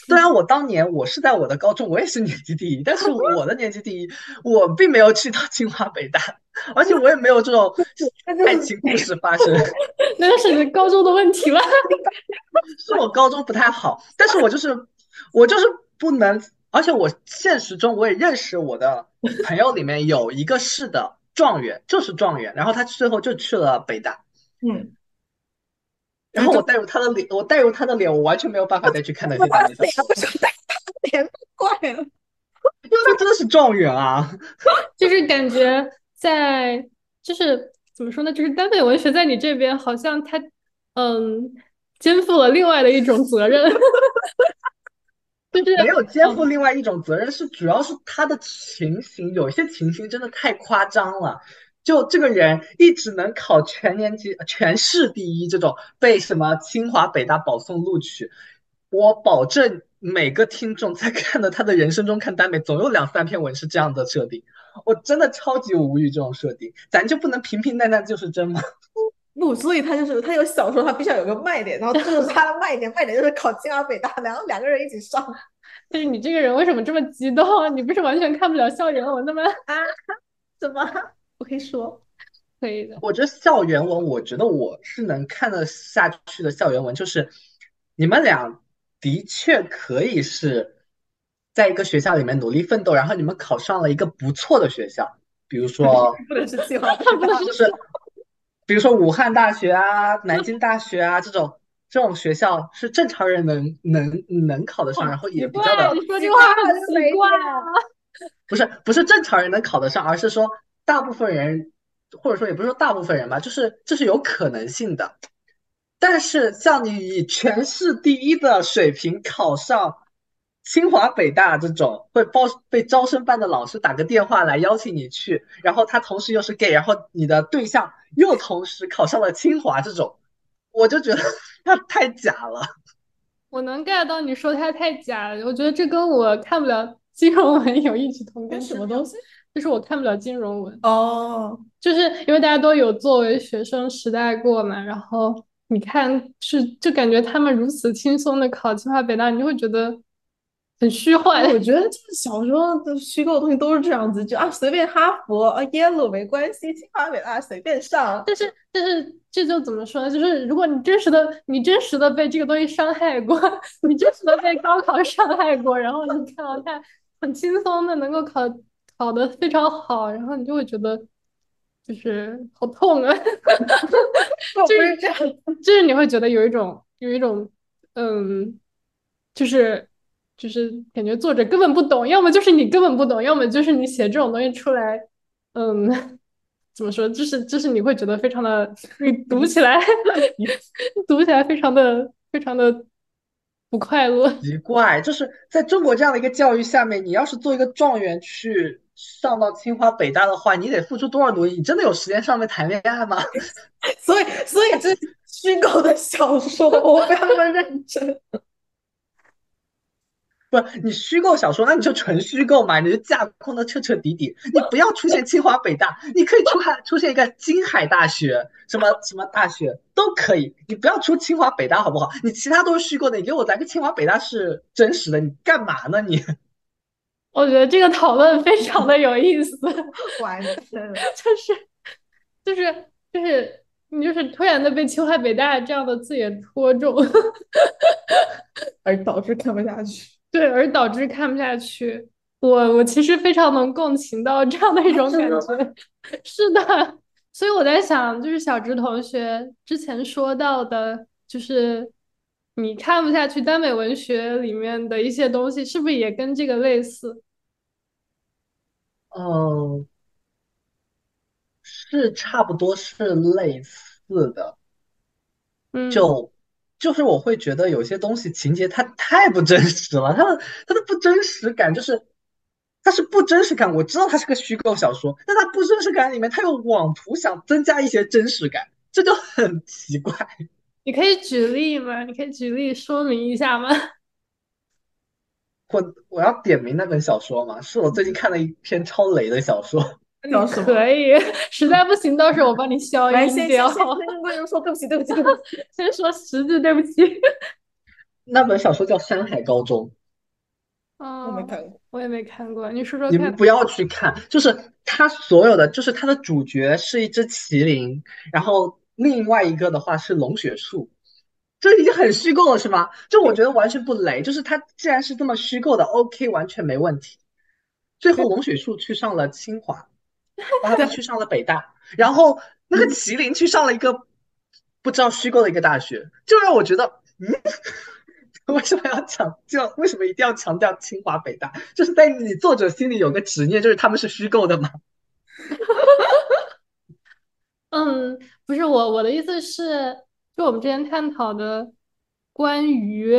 虽然我当年我是在我的高中我也是年级第一，但是 (laughs) 我的年级第一我并没有去到清华北大，而且我也没有这种 (laughs) 爱情故事发生。(laughs) 那是你高中的问题了，是我高中不太好，但是我就是我就是不能，而且我现实中我也认识我的朋友里面有一个是的状元，就是状元，然后他最后就去了北大，嗯，然后我带入他的脸，我带入他的脸，我完全没有办法再去看那些大脸，为什么带他的脸 (laughs) 怪了？因为他真的是状元啊，(laughs) 就是感觉在就是。怎么说呢？就是耽美文学在你这边，好像他，嗯，肩负了另外的一种责任，(laughs) 就是没有肩负另外一种责任，是主要是他的情形，有些情形真的太夸张了。就这个人一直能考全年级、全市第一，这种被什么清华北大保送录取，我保证每个听众在看的他的人生中看耽美，总有两三篇文是这样的设定。我真的超级无语这种设定，咱就不能平平淡淡就是真吗？(laughs) 不，所以他就是他有小说，他必须要有个卖点，然后这是他的卖点，卖点就是考清华北大，然后两个人一起上。(laughs) 但是你这个人为什么这么激动？你不是完全看不了校园文的吗？啊？(laughs) 怎么？我可以说，可以的。我觉得校园文，我觉得我是能看得下去的。校园文就是你们俩的确可以是。在一个学校里面努力奋斗，然后你们考上了一个不错的学校，比如说 (laughs) 不能是清华，就是，(laughs) 比如说武汉大学啊、南京大学啊这种这种学校是正常人能能能考得上，然后也比较的。你说这话很奇怪啊！(laughs) 不是不是正常人能考得上，而是说大部分人，或者说也不是说大部分人吧，就是这是有可能性的。但是像你以全市第一的水平考上。清华北大这种会报被招生办的老师打个电话来邀请你去，然后他同时又是 gay，然后你的对象又同时考上了清华，这种我就觉得他太假了。我能 get 到你说他太假，我觉得这跟我看不了金融文有异曲同工。什么东西？就是我看不了金融文哦，就是因为大家都有作为学生时代过嘛，然后你看是就感觉他们如此轻松的考清华北大，你就会觉得。很虚幻，我觉得就是小时候的虚构的东西都是这样子，就啊随便哈佛啊耶鲁没关系，清华北大随便上。但是但是这就怎么说呢？就是如果你真实的你真实的被这个东西伤害过，(laughs) 你真实的被高考伤害过，然后你看到他很轻松的能够考考得非常好，然后你就会觉得就是好痛啊，(laughs) (laughs) 就是这样，就是你会觉得有一种有一种嗯，就是。就是感觉作者根本不懂，要么就是你根本不懂，要么就是你写这种东西出来，嗯，(laughs) 怎么说？就是就是你会觉得非常的，你读起来，读起来非常的非常的不快乐。奇怪，就是在中国这样的一个教育下面，你要是做一个状元去上到清华北大的话，你得付出多少努力？你真的有时间上面谈恋爱吗？(laughs) 所以，所以这虚构的小说，我不要那么认真。(laughs) 不，你虚构小说，那你就纯虚构嘛，你就架空的彻彻底底。你不要出现清华北大，你可以出海出现一个金海大学，什么什么大学都可以。你不要出清华北大好不好？你其他都是虚构的，你给我来个清华北大是真实的，你干嘛呢你？我觉得这个讨论非常的有意思，(laughs) 完全，(laughs) 就是就是就是你就是突然的被清华北大这样的字眼戳中，(laughs) 而导致看不下去。对，而导致看不下去。我我其实非常能共情到这样的一种感觉。是的，所以我在想，就是小直同学之前说到的，就是你看不下去耽美文学里面的一些东西，是不是也跟这个类似？嗯，是差不多是类似的。嗯，就就是我会觉得有些东西情节它太不真实了，它的它的不真实感就是它是不真实感。我知道它是个虚构小说，但它不真实感里面它又妄图想增加一些真实感，这就很奇怪。(laughs) 你可以举例吗？你可以举例说明一下吗？我我要点名那本小说吗？是我最近看了一篇超雷的小说。(laughs) 可以，实在不行，到时候我帮你消来，音先先掉。先先跟人说对不起，对不起，对不起。(laughs) 先说十句对不起。那本小说叫《山海高中》，啊，我没看过。我也没看过，你说说看。你们不要去看，就是它所有的，就是它的主角是一只麒麟，然后另外一个的话是龙血树，这已经很虚构了，是吗？就我觉得完全不雷，就是他既然是这么虚构的，OK，完全没问题。最后龙雪树去上了清华，然后他去上了北大，(laughs) 然后那个麒麟去上了一个不知道虚构的一个大学，就让我觉得，嗯。(laughs) 为什么要强调？为什么一定要强调清华北大？就是在你作者心里有个执念，就是他们是虚构的吗？(laughs) 嗯，不是我，我的意思是，就我们之前探讨的关于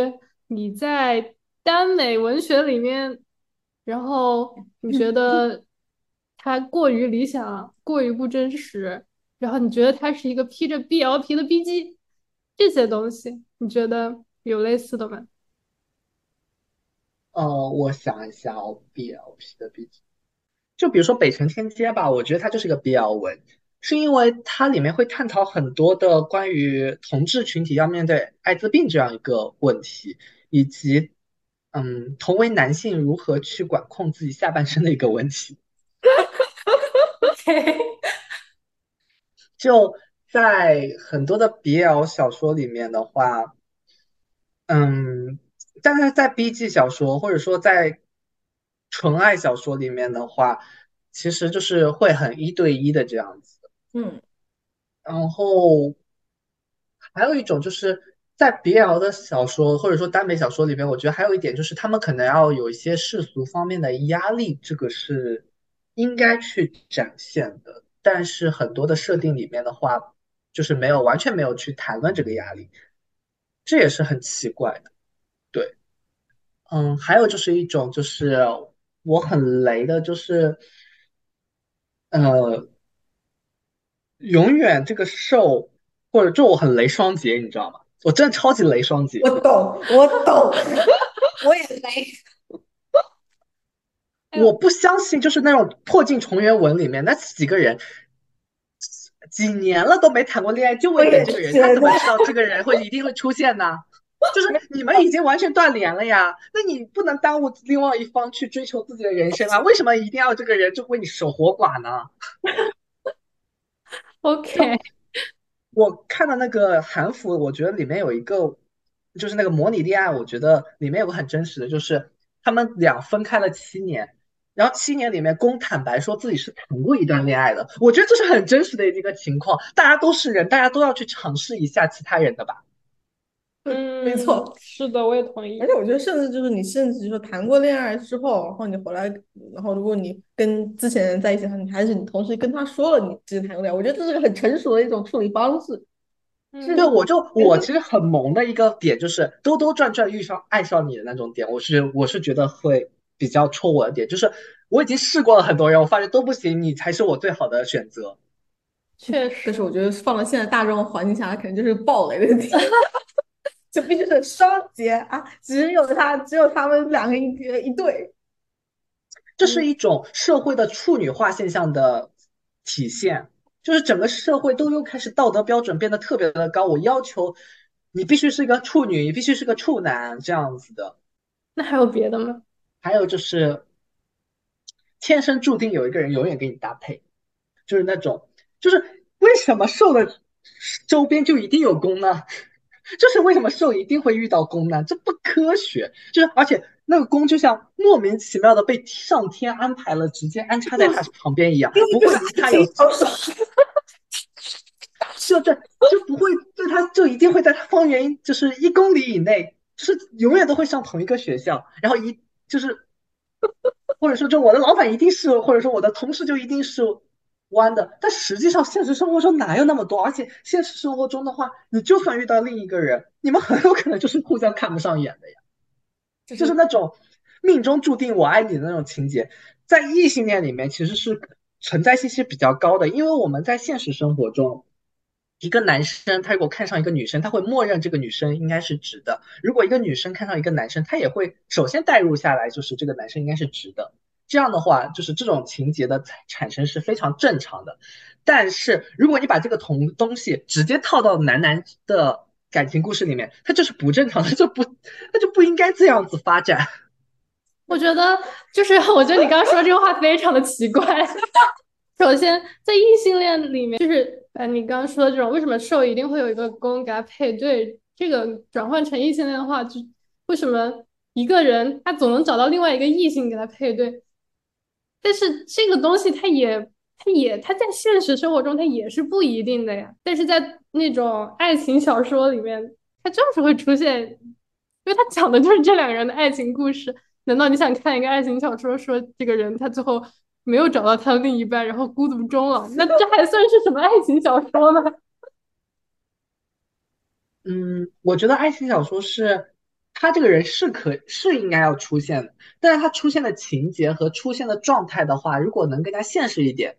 你在耽美文学里面，然后你觉得它过于理想，过于不真实，然后你觉得它是一个披着 BL 皮的 BG，这些东西，你觉得有类似的吗？呃，我想一下，BLP 的 BG，就比如说《北城天街》吧，我觉得它就是一个 BL 文，是因为它里面会探讨很多的关于同志群体要面对艾滋病这样一个问题，以及嗯，同为男性如何去管控自己下半身的一个问题。(laughs) OK，(laughs) 就在很多的 BL 小说里面的话，嗯，但是在 BG 小说或者说在纯爱小说里面的话，其实就是会很一对一的这样子。嗯，然后还有一种就是在 BL 的小说或者说耽美小说里面，我觉得还有一点就是他们可能要有一些世俗方面的压力，这个是应该去展现的。但是很多的设定里面的话，就是没有完全没有去谈论这个压力，这也是很奇怪的。对，嗯，还有就是一种就是我很雷的，就是呃。永远这个受，或者就我很雷双杰，你知道吗？我真的超级雷双杰。我懂，我懂，(laughs) 我也雷。我不相信，就是那种破镜重圆文里面那几个人，几年了都没谈过恋爱，就为了这个人，他怎么知道这个人会一定会出现呢？就是你们已经完全断联了呀，那你不能耽误另外一方去追求自己的人生啊？为什么一定要这个人就为你守活寡呢？OK，我看到那个韩服，我觉得里面有一个，就是那个模拟恋爱，我觉得里面有个很真实的，就是他们俩分开了七年，然后七年里面公坦白说自己是谈过一段恋爱的，我觉得这是很真实的一个情况，大家都是人，大家都要去尝试一下其他人的吧。(laughs) 嗯，没错，是的，我也同意而。且我觉得，甚至就是你，甚至说谈过恋爱之后，然后你回来，然后如果你跟之前人在一起，你还是你同时跟他说了你之前谈过恋爱，我觉得这是个很成熟的一种处理方式。嗯对，我就我其实很萌的一个点就是兜兜转转遇上爱上你的那种点，我是我是觉得会比较戳我的点，就是我已经试过了很多人，我发现都不行，你才是我最好的选择。确实，但是我觉得放到现在大众环境下，它肯定就是个暴雷的点，(laughs) 就必须是双节啊，只有他，只有他们两个一个一对。这是一种社会的处女化现象的体现，就是整个社会都又开始道德标准变得特别的高，我要求你必须是一个处女，你必须是个处男这样子的。那还有别的吗？还有就是，天生注定有一个人永远给你搭配，就是那种，就是为什么瘦的周边就一定有攻呢？就是为什么受一定会遇到攻呢？这不科学。就是而且那个攻就像莫名其妙的被上天安排了，直接安插在他旁边一样，不会离他有 (laughs) 就这就不会对他就一定会在他方圆就是一公里以内，就是永远都会上同一个学校，然后一就是或者说就我的老板一定是，或者说我的同事就一定是弯的，但实际上现实生活中哪有那么多？而且现实生活中的话，你就算遇到另一个人，你们很有可能就是互相看不上眼的呀，就是那种命中注定我爱你的那种情节，在异性恋里面其实是。存在信息比较高的，因为我们在现实生活中，一个男生他如果看上一个女生，他会默认这个女生应该是直的；如果一个女生看上一个男生，他也会首先代入下来，就是这个男生应该是直的。这样的话，就是这种情节的产生是非常正常的。但是如果你把这个同东西直接套到男男的感情故事里面，它就是不正常的，就不，它就不应该这样子发展。(laughs) 我觉得就是，我觉得你刚刚说这个话非常的奇怪。(laughs) 首先，在异性恋里面，就是呃，你刚刚说的这种，为什么受一定会有一个攻给他配对？这个转换成异性恋的话，就为什么一个人他总能找到另外一个异性给他配对？但是这个东西，它也，它也，它在现实生活中它也是不一定的呀。但是在那种爱情小说里面，它就是会出现，因为它讲的就是这两个人的爱情故事。难道你想看一个爱情小说，说这个人他最后没有找到他的另一半，然后孤独终老？那这还算是什么爱情小说吗？(laughs) 嗯，我觉得爱情小说是他这个人是可是应该要出现的，但是他出现的情节和出现的状态的话，如果能更加现实一点，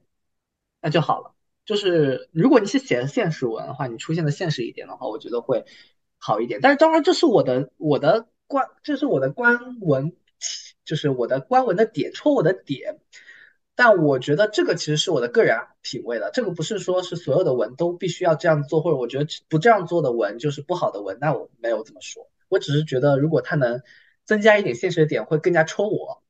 那就好了。就是如果你是写的现实文的话，你出现的现实一点的话，我觉得会好一点。但是当然，这是我的我的观，这是我的观文。就是我的官文的点戳我的点，但我觉得这个其实是我的个人品味了。这个不是说是所有的文都必须要这样做，或者我觉得不这样做的文就是不好的文。那我没有这么说，我只是觉得如果它能增加一点现实的点，会更加戳我。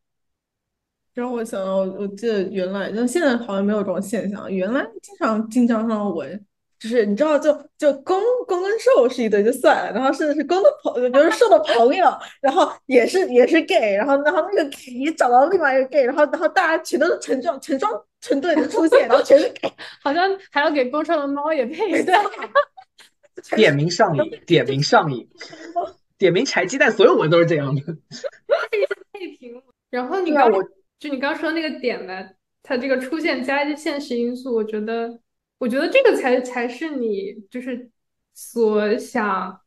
让我想到，我记得原来，但现在好像没有这种现象。原来经常经常上文。就是你知道，就就公公跟受是一对就算了，然后甚至是公的朋，比如受的朋友，然后也是也是 gay，然后然后那个 gay 也找到另外一个 gay，然后然后大家全都是成双成双成对的出现，然后全是 gay，(laughs) 好像还要给公上的猫也配一对，(laughs) 点名上瘾，点名上瘾，(laughs) 点名柴鸡蛋，所有文都是这样的。配平，然后你刚就你刚说那个点呢，它这个出现加一些现实因素，我觉得。我觉得这个才才是你就是所想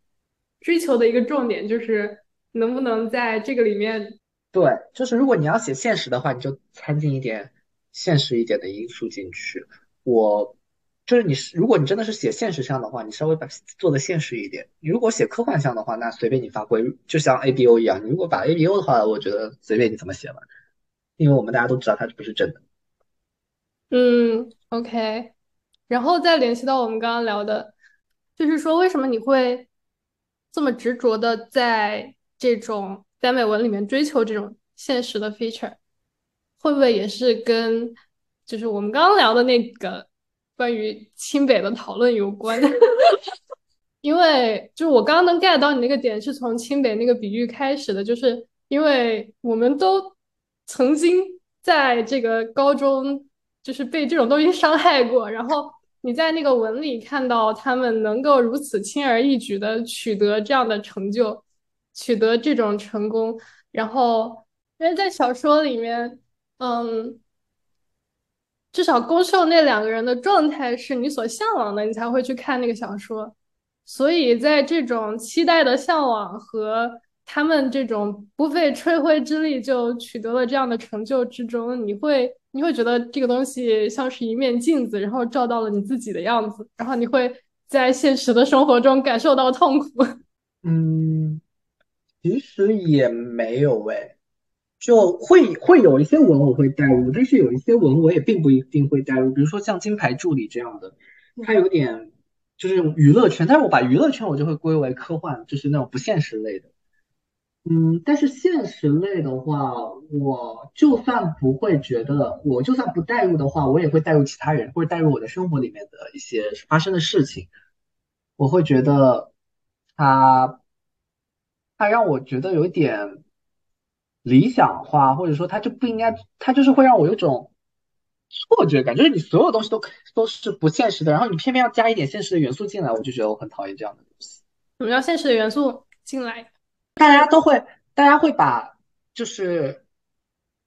追求的一个重点，就是能不能在这个里面。对，就是如果你要写现实的话，你就掺进一点现实一点的因素进去。我就是你，如果你真的是写现实上的话，你稍微把做的现实一点。你如果写科幻项的话，那随便你发挥，就像 A B O 一样。你如果把 A B O 的话，我觉得随便你怎么写吧，因为我们大家都知道它不是真的。嗯，OK。然后再联系到我们刚刚聊的，就是说为什么你会这么执着的在这种耽美文里面追求这种现实的 feature，会不会也是跟就是我们刚刚聊的那个关于清北的讨论有关？(laughs) 因为就是我刚刚能 get 到你那个点，是从清北那个比喻开始的，就是因为我们都曾经在这个高中就是被这种东西 (laughs) 伤害过，然后。你在那个文里看到他们能够如此轻而易举的取得这样的成就，取得这种成功，然后因为在小说里面，嗯，至少攻受那两个人的状态是你所向往的，你才会去看那个小说。所以在这种期待的向往和他们这种不费吹灰之力就取得了这样的成就之中，你会。你会觉得这个东西像是一面镜子，然后照到了你自己的样子，然后你会在现实的生活中感受到痛苦。(laughs) 嗯，其实也没有诶，就会会有一些文我会带入，但是有一些文我也并不一定会带入。比如说像《金牌助理》这样的，它有点就是娱乐圈，但是我把娱乐圈我就会归为科幻，就是那种不现实类的。嗯，但是现实类的话，我就算不会觉得，我就算不带入的话，我也会带入其他人，或者带入我的生活里面的一些发生的事情。我会觉得，他，他让我觉得有点理想化，或者说他就不应该，他就是会让我有种错觉感，就是你所有东西都都是不现实的，然后你偏偏要加一点现实的元素进来，我就觉得我很讨厌这样的东西。什么叫现实的元素进来？大家都会，大家会把就是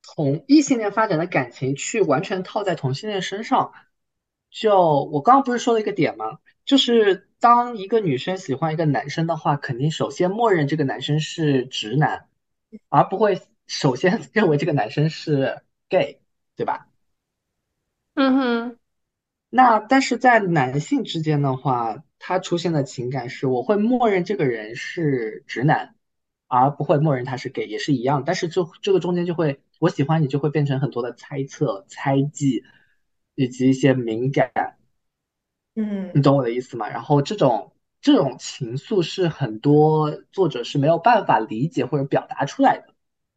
同异性恋发展的感情去完全套在同性恋身上。就我刚刚不是说了一个点吗？就是当一个女生喜欢一个男生的话，肯定首先默认这个男生是直男，而不会首先 (laughs) 认为这个男生是 gay，对吧？嗯哼，那但是在男性之间的话，他出现的情感是我会默认这个人是直男，而不会默认他是 gay，也是一样。但是就这个中间就会，我喜欢你就会变成很多的猜测、猜忌，以及一些敏感，嗯你懂我的意思吗？然后这种这种情愫是很多作者是没有办法理解或者表达出来的，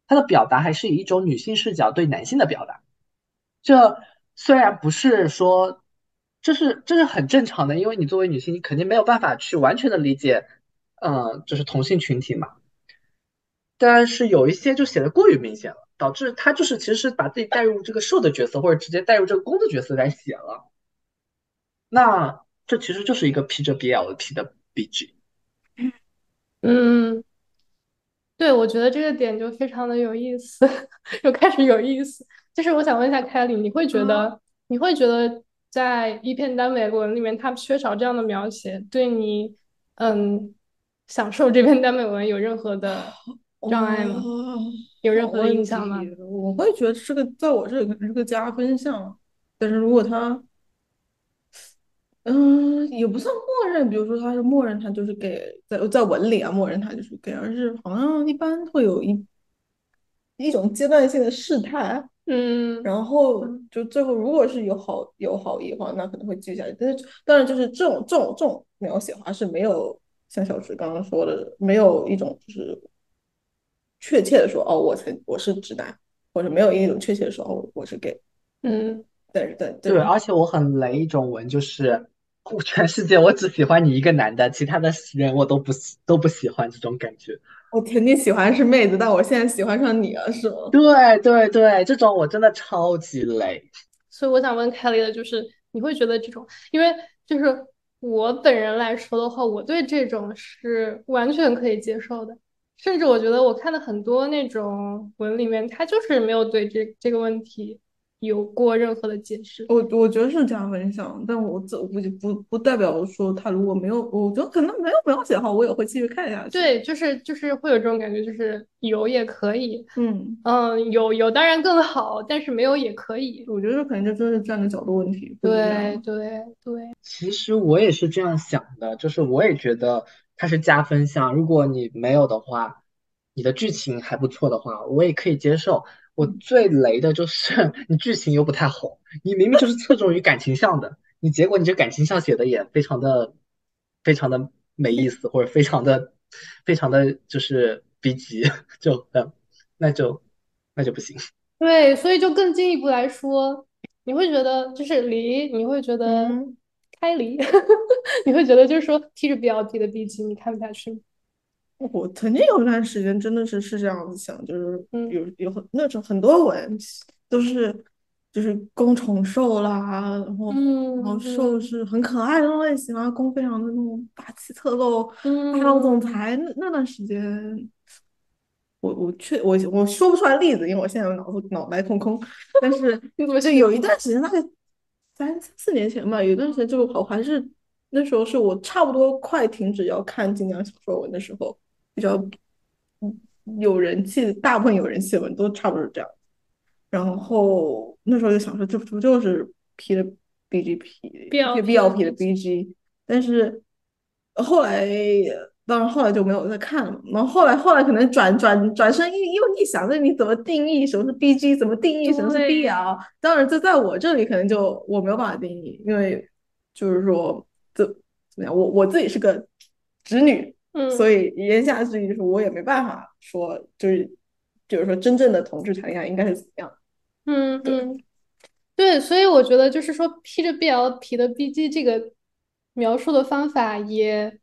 他的表达还是以一种女性视角对男性的表达。这虽然不是说，这是这是很正常的，因为你作为女性，你肯定没有办法去完全的理解，呃，就是同性群体嘛。但是有一些就写的过于明显了，导致他就是其实是把自己带入这个受的角色，或者直接带入这个攻的角色来写了。那这其实就是一个披着 BL 的 P 的 BG。嗯，对，我觉得这个点就非常的有意思，(laughs) 又开始有意思。就是我想问一下凯里，你会觉得你会觉得在一篇耽美文里面，它缺少这样的描写，对你嗯享受这篇耽美文有任何的障碍吗？哦有任何的问影响吗？我会觉得这个在我这里可能是个加分项，但是如果他，嗯，也不算默认，比如说他是默认他就是给在在文里啊，默认他就是给，而是好像一般会有一一种阶段性的试探，嗯然后就最后如果是有好有好意的话，那可能会继续下去。但是当然就是这种这种这种描写的话是没有像小池刚刚说的，没有一种就是确切的说哦，我才我是直男，或者没有一种确切的说哦，我我是 gay。嗯但是但对，而且我很雷一种文，就是我 (laughs) 全世界我只喜欢你一个男的，其他的人我都不喜都不喜欢这种感觉。我肯定喜欢是妹子，但我现在喜欢上你了，是吗？对对对，这种我真的超级累。所以我想问凯莉的就是，你会觉得这种，因为就是我本人来说的话，我对这种是完全可以接受的，甚至我觉得我看的很多那种文里面，他就是没有对这这个问题有过任何的解释。我我觉得是加分项，但我这不不不代表说他如果没有，我觉得可能没有描写好，我也会继续看下去。，对，就是就是会有这种感觉，就是有也可以，嗯，嗯，有有当然更好，但是没有也可以。我觉得这可能就真是站的角度问题。对对对，其实我也是这样想的，就是我也觉得它是加分项。如果你没有的话，你的剧情还不错的话，我也可以接受。我最雷的就是你剧情又不太好，你明明就是侧重于感情向的，你结果你这感情向写的也非常的非常的没意思，或者非常的非常的就是逼急，就嗯，那就那就不行。对，所以就更进一步来说，你会觉得就是离，你会觉得嗯开离，(laughs) 你会觉得就是说踢着 BLT 的 B 级你看不下去吗？我曾经有一段时间真的是是这样子想，就是嗯有有很那种很多文都是就是攻宠受啦，然后嗯然后受是很可爱的类型啊，攻非常的那种霸气侧漏、嗯霸道总裁。那那段时间，我我确我我说不出来例子，因为我现在脑子脑袋空空。但是 (laughs) 你怎么就有一段时间，大概三四年前吧，有一段时间就我还是那时候是我差不多快停止要看晋江小说文的时候，比较嗯有人气，大部分有人气的文都差不多是这样。然后那时候就想说，这不就是 P 的 BGP BLP 必要 P 的 BG？但是后来，当然后来就没有再看了嘛。然后后来后来可能转转转身一又一想，那你怎么定义什么是 BG？怎么定义什么是 BL？当然，这在我这里可能就我没有办法定义，因为就是说这怎么样，我我自己是个直女，嗯，所以言下之意就是我也没办法说，就是就是说真正的同志谈恋爱应该是怎么样。嗯嗯，对，所以我觉得就是说披着 BL 皮的 BG 这个描述的方法也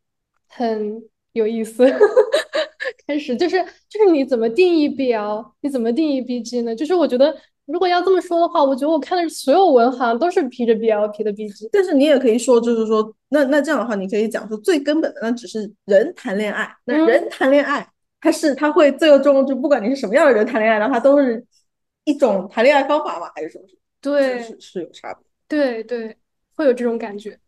很有意思。(laughs) 开始就是就是你怎么定义 BL，你怎么定义 BG 呢？就是我觉得如果要这么说的话，我觉得我看的所有文好像都是披着 BL 皮的 BG。但是你也可以说，就是说，那那这样的话，你可以讲说，最根本的那只是人谈恋爱，那人谈恋爱，他是他会最终就不管你是什么样的人谈恋爱，然后他都是一种谈恋爱方法吗？还是什么？对，是是有差别。对对，会有这种感觉，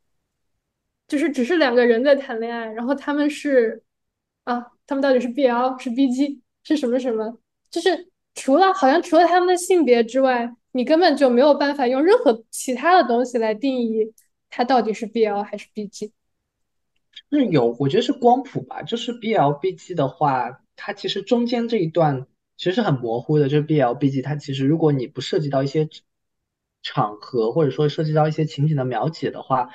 就是只是两个人在谈恋爱，然后他们是啊，他们到底是 BL 是 BG 是什么什么？就是除了好像除了他们的性别之外，你根本就没有办法用任何其他的东西来定义它到底是 BL 还是 BG。是有，我觉得是光谱吧。就是 BL BG 的话，它其实中间这一段其实是很模糊的。就是 BL BG，它其实如果你不涉及到一些场合，或者说涉及到一些情景的描写的话，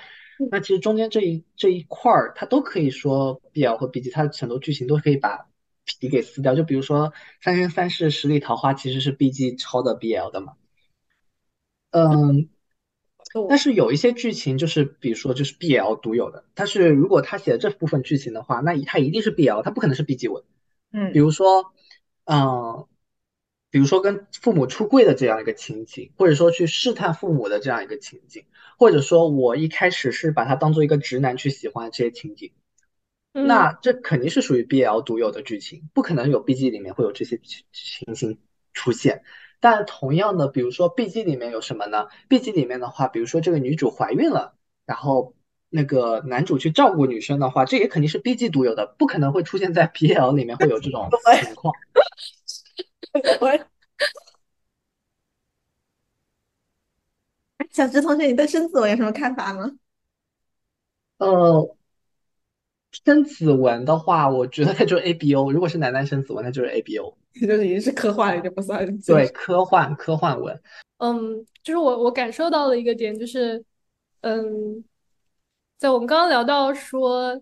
那其实中间这一这一块儿，它都可以说 BL 和 BG，它很多剧情都可以把皮给撕掉。就比如说《三生三世十里桃花》，其实是 BG 抄的 BL 的嘛。嗯，但是有一些剧情就是，比如说就是 BL 独有的，它是如果他写的这部分剧情的话，那他一定是 BL，他不可能是 BG 文。嗯，比如说，嗯。比如说跟父母出柜的这样一个情景，或者说去试探父母的这样一个情景，或者说我一开始是把他当做一个直男去喜欢这些情景，那这肯定是属于 BL 独有的剧情，不可能有 BG 里面会有这些情情形出现。但同样的，比如说 BG 里面有什么呢？BG 里面的话，比如说这个女主怀孕了，然后那个男主去照顾女生的话，这也肯定是 BG 独有的，不可能会出现在 BL 里面会有这种 (laughs) 情况。(laughs) 我，小直同学，你对生子文有什么看法吗？呃，生子文的话，我觉得它就是 A B O。如果是男男生子文，那就是 A B O，(laughs) 就是已经是科幻了，就不算对科幻科幻文。嗯，就是我我感受到的一个点就是，嗯，在我们刚刚聊到说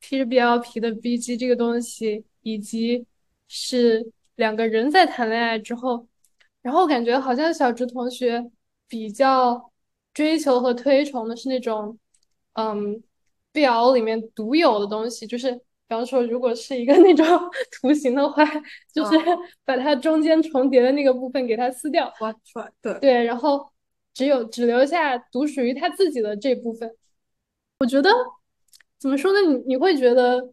P 是 BLP 的 B G 这个东西，以及是。两个人在谈恋爱之后，然后感觉好像小直同学比较追求和推崇的是那种，嗯，BL 里面独有的东西，就是比方说，如果是一个那种 (laughs) 图形的话，就是 (laughs) 把它中间重叠的那个部分给它撕掉，挖出来，对对，然后只有只留下独属于他自己的这部分。我觉得怎么说呢？你你会觉得？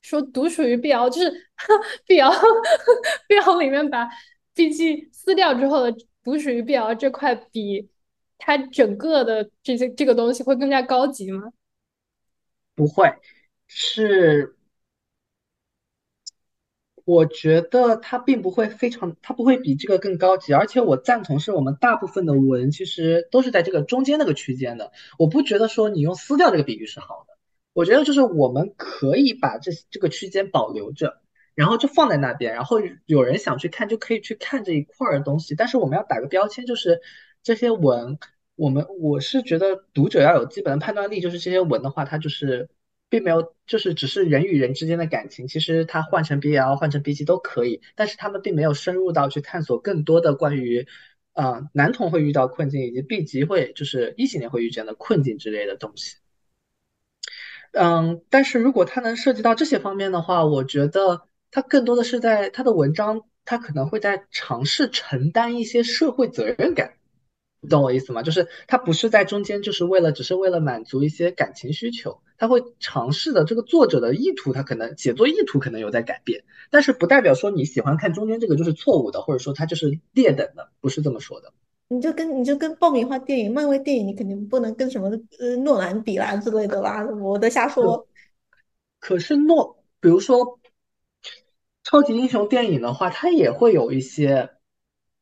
说独属于 BL，就是 (laughs) BL，BL 里面把 BG 撕掉之后的独属于 BL 这块，比它整个的这些这个东西会更加高级吗？不会，是我觉得它并不会非常，它不会比这个更高级，而且我赞同是我们大部分的文其实都是在这个中间那个区间的，我不觉得说你用撕掉这个比喻是好的。我觉得就是我们可以把这这个区间保留着，然后就放在那边，然后有人想去看就可以去看这一块的东西。但是我们要打个标签，就是这些文，我们我是觉得读者要有基本的判断力，就是这些文的话，它就是并没有，就是只是人与人之间的感情，其实它换成 BL 换成 BG 都可以，但是他们并没有深入到去探索更多的关于，呃，男同会遇到困境以及 B 级会就是异性恋会遇见的困境之类的东西。嗯，但是如果他能涉及到这些方面的话，我觉得他更多的是在他的文章，他可能会在尝试承担一些社会责任感，你懂我意思吗？就是他不是在中间，就是为了只是为了满足一些感情需求，他会尝试的这个作者的意图，他可能写作意图可能有在改变，但是不代表说你喜欢看中间这个就是错误的，或者说它就是劣等的，不是这么说的。你就跟你就跟爆米花电影、漫威电影，你肯定不能跟什么呃诺兰比啦之类的啦，我的瞎说。可是诺，比如说超级英雄电影的话，它也会有一些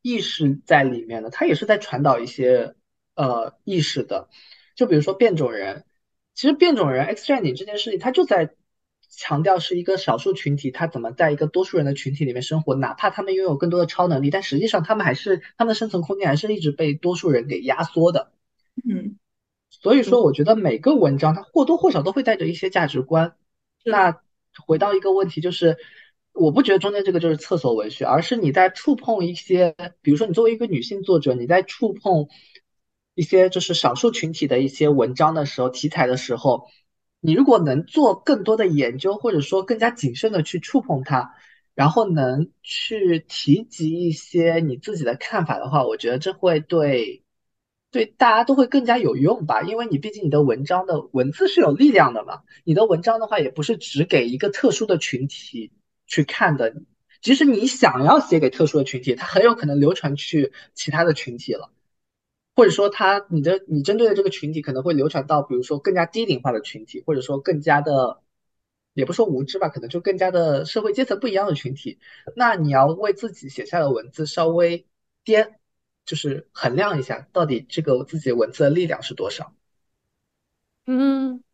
意识在里面的，它也是在传导一些呃意识的。就比如说变种人，其实变种人 X 战警这件事情，它就在。强调是一个少数群体，他怎么在一个多数人的群体里面生活？哪怕他们拥有更多的超能力，但实际上他们还是他们的生存空间还是一直被多数人给压缩的。嗯，所以说，我觉得每个文章它或多或少都会带着一些价值观。那回到一个问题，就是我不觉得中间这个就是厕所文学，而是你在触碰一些，比如说你作为一个女性作者，你在触碰一些就是少数群体的一些文章的时候，题材的时候。你如果能做更多的研究，或者说更加谨慎的去触碰它，然后能去提及一些你自己的看法的话，我觉得这会对对大家都会更加有用吧，因为你毕竟你的文章的文字是有力量的嘛，你的文章的话也不是只给一个特殊的群体去看的，即使你想要写给特殊的群体，它很有可能流传去其他的群体了。或者说，他你的你针对的这个群体可能会流传到，比如说更加低龄化的群体，或者说更加的，也不说无知吧，可能就更加的社会阶层不一样的群体。那你要为自己写下的文字稍微掂，就是衡量一下，到底这个自己文字的力量是多少。嗯，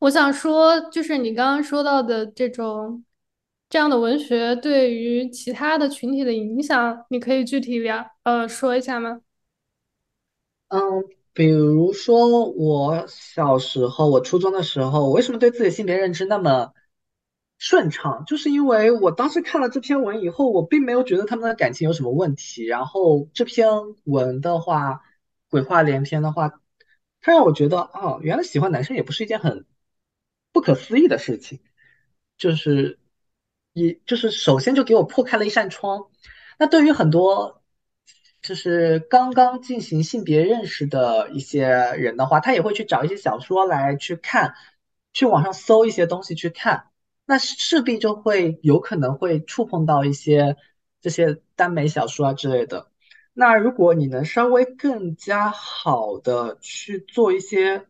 我想说，就是你刚刚说到的这种这样的文学对于其他的群体的影响，你可以具体聊呃说一下吗？嗯，比如说我小时候，我初中的时候，我为什么对自己性别认知那么顺畅？就是因为我当时看了这篇文以后，我并没有觉得他们的感情有什么问题。然后这篇文的话，鬼话连篇的话，它让我觉得，哦，原来喜欢男生也不是一件很不可思议的事情。就是也，就是首先就给我破开了一扇窗。那对于很多。就是刚刚进行性别认识的一些人的话，他也会去找一些小说来去看，去网上搜一些东西去看，那势必就会有可能会触碰到一些这些耽美小说啊之类的。那如果你能稍微更加好的去做一些，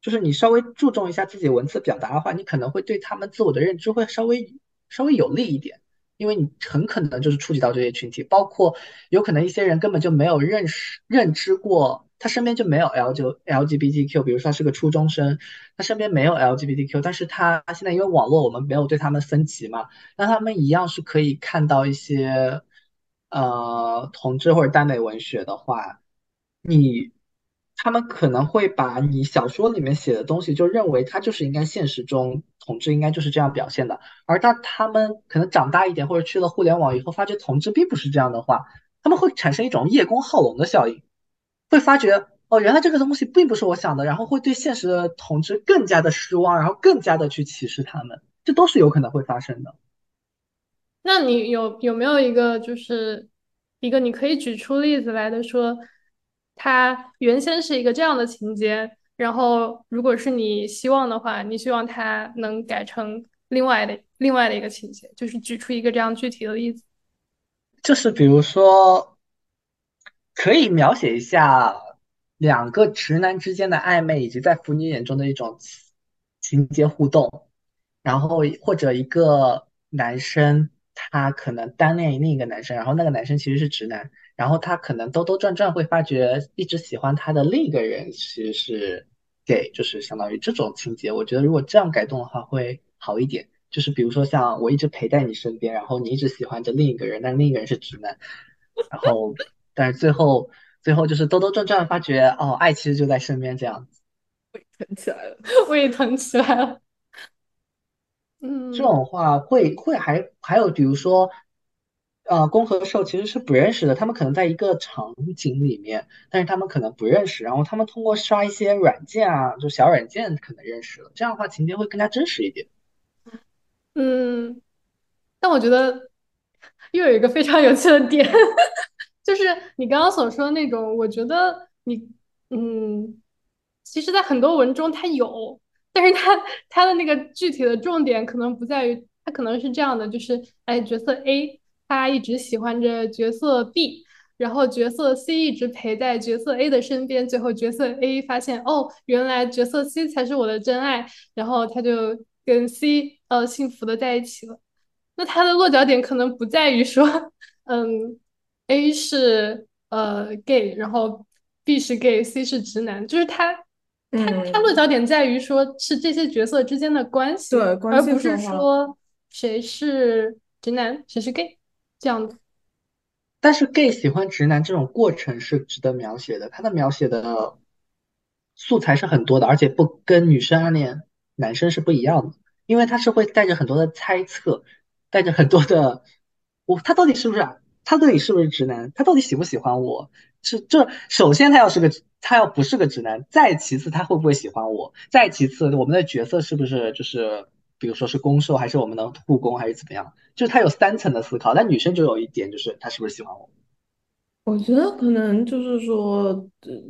就是你稍微注重一下自己文字表达的话，你可能会对他们自我的认知会稍微稍微有利一点。因为你很可能就是触及到这些群体，包括有可能一些人根本就没有认识、认知过，他身边就没有 L 就 LGBTQ，比如说他是个初中生，他身边没有 LGBTQ，但是他现在因为网络我们没有对他们分级嘛，那他们一样是可以看到一些呃同志或者耽美文学的话，你。他们可能会把你小说里面写的东西，就认为他就是应该现实中同志应该就是这样表现的，而当他们可能长大一点或者去了互联网以后，发觉同志并不是这样的话，他们会产生一种叶公好龙的效应，会发觉哦，原来这个东西并不是我想的，然后会对现实的同志更加的失望，然后更加的去歧视他们，这都是有可能会发生的。那你有有没有一个就是一个你可以举出例子来的说？它原先是一个这样的情节，然后如果是你希望的话，你希望它能改成另外的另外的一个情节，就是举出一个这样具体的例子，就是比如说，可以描写一下两个直男之间的暧昧，以及在腐女眼中的一种情节互动，然后或者一个男生他可能单恋另一个男生，然后那个男生其实是直男。然后他可能兜兜转转会发觉，一直喜欢他的另一个人其实是 gay，就是相当于这种情节。我觉得如果这样改动的话会好一点。就是比如说像我一直陪在你身边，然后你一直喜欢着另一个人，但另一个人是直男，然后但是最后最后就是兜兜转转发觉哦，爱其实就在身边这样子。胃疼起来了，(laughs) 胃疼起来了。嗯，这种话会会还还有比如说。呃，公和受其实是不认识的，他们可能在一个场景里面，但是他们可能不认识，然后他们通过刷一些软件啊，就小软件可能认识了，这样的话情节会更加真实一点。嗯，但我觉得又有一个非常有趣的点，(laughs) 就是你刚刚所说的那种，我觉得你，嗯，其实，在很多文中它有，但是它它的那个具体的重点可能不在于，它可能是这样的，就是哎，角色 A。他一直喜欢着角色 B，然后角色 C 一直陪在角色 A 的身边，最后角色 A 发现哦，原来角色 C 才是我的真爱，然后他就跟 C 呃幸福的在一起了。那他的落脚点可能不在于说，嗯，A 是呃 gay，然后 B 是 gay，C 是直男，就是他他他落脚点在于说是这些角色之间的关系，对，而不是说谁是直男，谁是 gay。这样子，但是 gay 喜欢直男这种过程是值得描写的，他的描写的素材是很多的，而且不跟女生暗恋男生是不一样的，因为他是会带着很多的猜测，带着很多的我他到底是不是啊他到底是不是直男，他到底喜不喜欢我？是这首先他要是个他要不是个直男，再其次他会不会喜欢我？再其次我们的角色是不是就是比如说是攻受还是我们能护攻还是怎么样，就是他有三层的思考。但女生就有一点，就是他是不是喜欢我？我觉得可能就是说，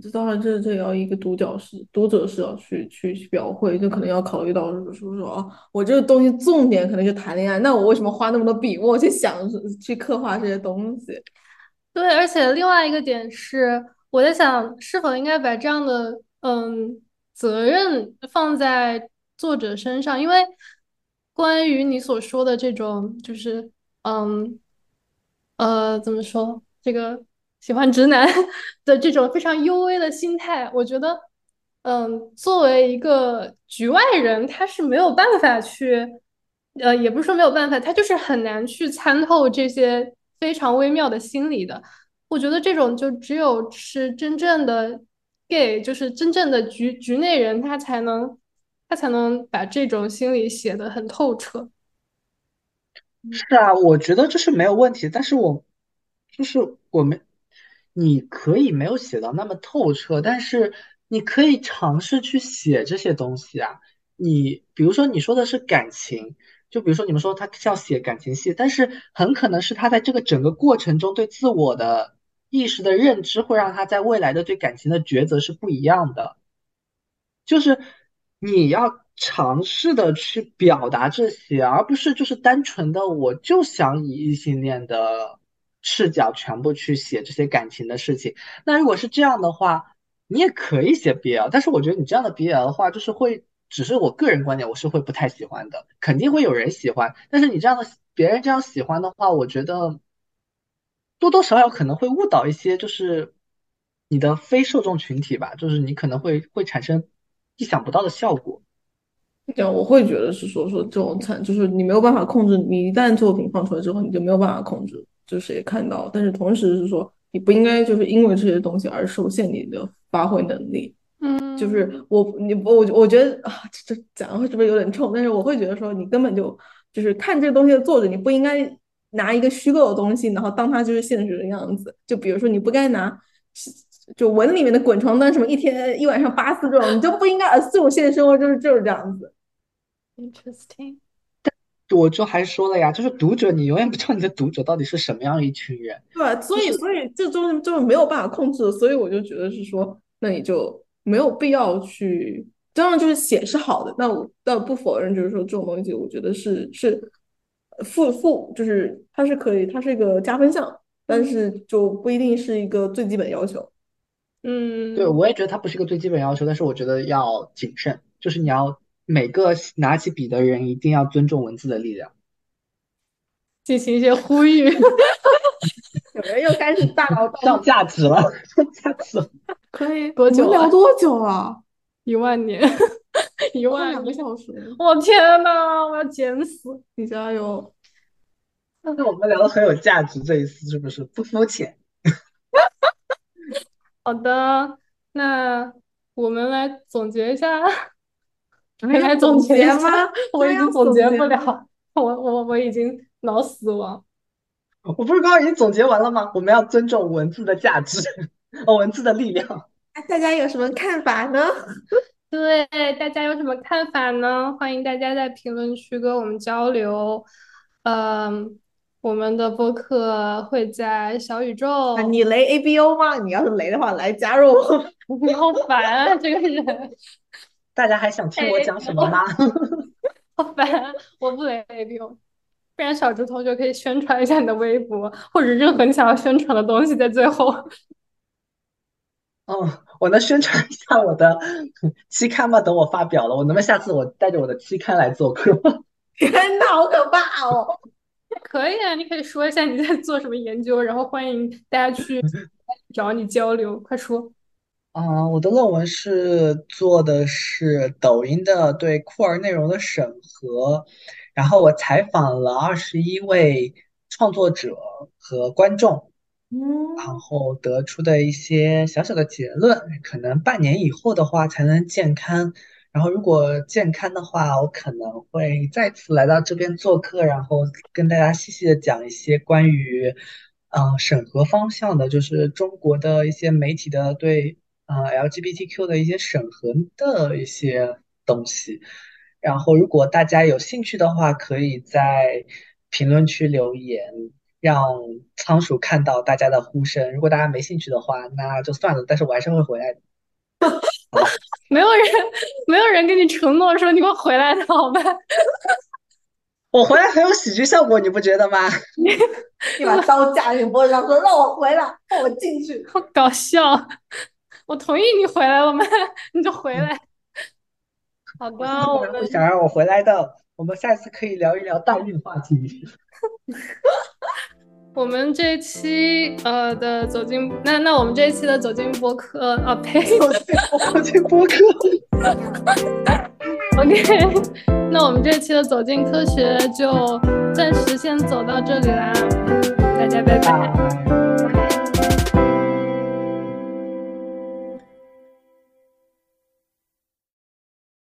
这当然这这也要一个读角是读者是要去去去描绘，就可能要考虑到就是说说哦，我这个东西重点可能就谈恋爱，那我为什么花那么多笔墨去想去刻画这些东西？对，而且另外一个点是，我在想是否应该把这样的嗯责任放在作者身上，因为关于你所说的这种，就是嗯呃怎么说这个。喜欢直男 (laughs) 的这种非常幽微的心态，我觉得，嗯，作为一个局外人，他是没有办法去，呃，也不是说没有办法，他就是很难去参透这些非常微妙的心理的。我觉得这种就只有是真正的 gay，就是真正的局局内人，他才能他才能把这种心理写得很透彻。是啊，我觉得这是没有问题，但是我就是我们。你可以没有写到那么透彻，但是你可以尝试去写这些东西啊。你比如说你说的是感情，就比如说你们说他要写感情戏，但是很可能是他在这个整个过程中对自我的意识的认知，会让他在未来的对感情的抉择是不一样的。就是你要尝试的去表达这些，而不是就是单纯的我就想以异性恋的。视角全部去写这些感情的事情，那如果是这样的话，你也可以写 BL，但是我觉得你这样的 BL 的话，就是会，只是我个人观点，我是会不太喜欢的，肯定会有人喜欢，但是你这样的别人这样喜欢的话，我觉得多多少少可能会误导一些，就是你的非受众群体吧，就是你可能会会产生意想不到的效果。这样我会觉得是说说这种产，就是你没有办法控制，你一旦作品放出来之后，你就没有办法控制。就是也看到，但是同时是说，你不应该就是因为这些东西而受限你的发挥能力。嗯，就是我你我我觉得啊，这讲的是不是有点冲？但是我会觉得说，你根本就就是看这个东西的作者，你不应该拿一个虚构的东西，然后当它就是现实的样子。就比如说，你不该拿就文里面的滚床单什么一天一晚上八次这种，你就不应该 assume 现实生活就是就是这样子。Interesting。我就还说了呀，就是读者，你永远不知道你的读者到底是什么样一群人，对所以，所以这中就是没有办法控制的，所以我就觉得是说，那你就没有必要去。当然，就是写是好的，那我倒不否认，就是说这种东西，我觉得是是负负，就是它是可以，它是一个加分项，但是就不一定是一个最基本要求。嗯，对，我也觉得它不是一个最基本要求，但是我觉得要谨慎，就是你要。每个拿起笔的人一定要尊重文字的力量，进行一些呼吁。(laughs) 有人又开始大脑上价值了，上价值了。(laughs) 可以多久？聊多久啊？一万年，一万两个小时。我天呐，我要减死！你加油。但是我们聊的很有价值，这一次是不是不肤浅？好的，那我们来总结一下。(laughs) 来总结吗？我已经总结不了，我我我已经脑死亡。我不是刚刚已经总结完了吗？我们要尊重文字的价值，(laughs) 哦，文字的力量。大家有什么看法呢？对，大家有什么看法呢？欢迎大家在评论区跟我们交流。嗯，我们的播客会在小宇宙。你雷 A B O 吗？你要是雷的话，来加入我。(laughs) 你好烦啊，这个人。(laughs) 大家还想听我讲什么吗？(laughs) 好烦，我不雷 A B O，不然小猪同学可以宣传一下你的微博，或者任何你想要宣传的东西，在最后。哦，我能宣传一下我的期刊吗？等我发表了，我能不能下次我带着我的期刊来做客？天呐，好可怕哦！(laughs) 可以啊，你可以说一下你在做什么研究，然后欢迎大家去找你交流，快说。啊，我的论文是做的是抖音的对酷儿内容的审核，然后我采访了二十一位创作者和观众，然后得出的一些小小的结论，可能半年以后的话才能见刊，然后如果健康的话，我可能会再次来到这边做客，然后跟大家细细的讲一些关于，嗯，审核方向的，就是中国的一些媒体的对。呃，LGBTQ 的一些审核的一些东西，然后如果大家有兴趣的话，可以在评论区留言，让仓鼠看到大家的呼声。如果大家没兴趣的话，那就算了。但是我还是会回来的。(laughs) 没有人，没有人跟你承诺说你会回来的，好吧？(laughs) 我回来很有喜剧效果，你不觉得吗？(laughs) 你把刀架你脖子上，说让我回来，让我进去。好搞笑！我同意你回来了吗？你就回来。好的，我不想让我回来的。我们下次可以聊一聊代孕话题。我们这一期呃的走进那那我们这一期的走进播客啊呸，走进播客。(laughs) OK，那我们这期的走进科学就暂时先走到这里啦，大家拜拜。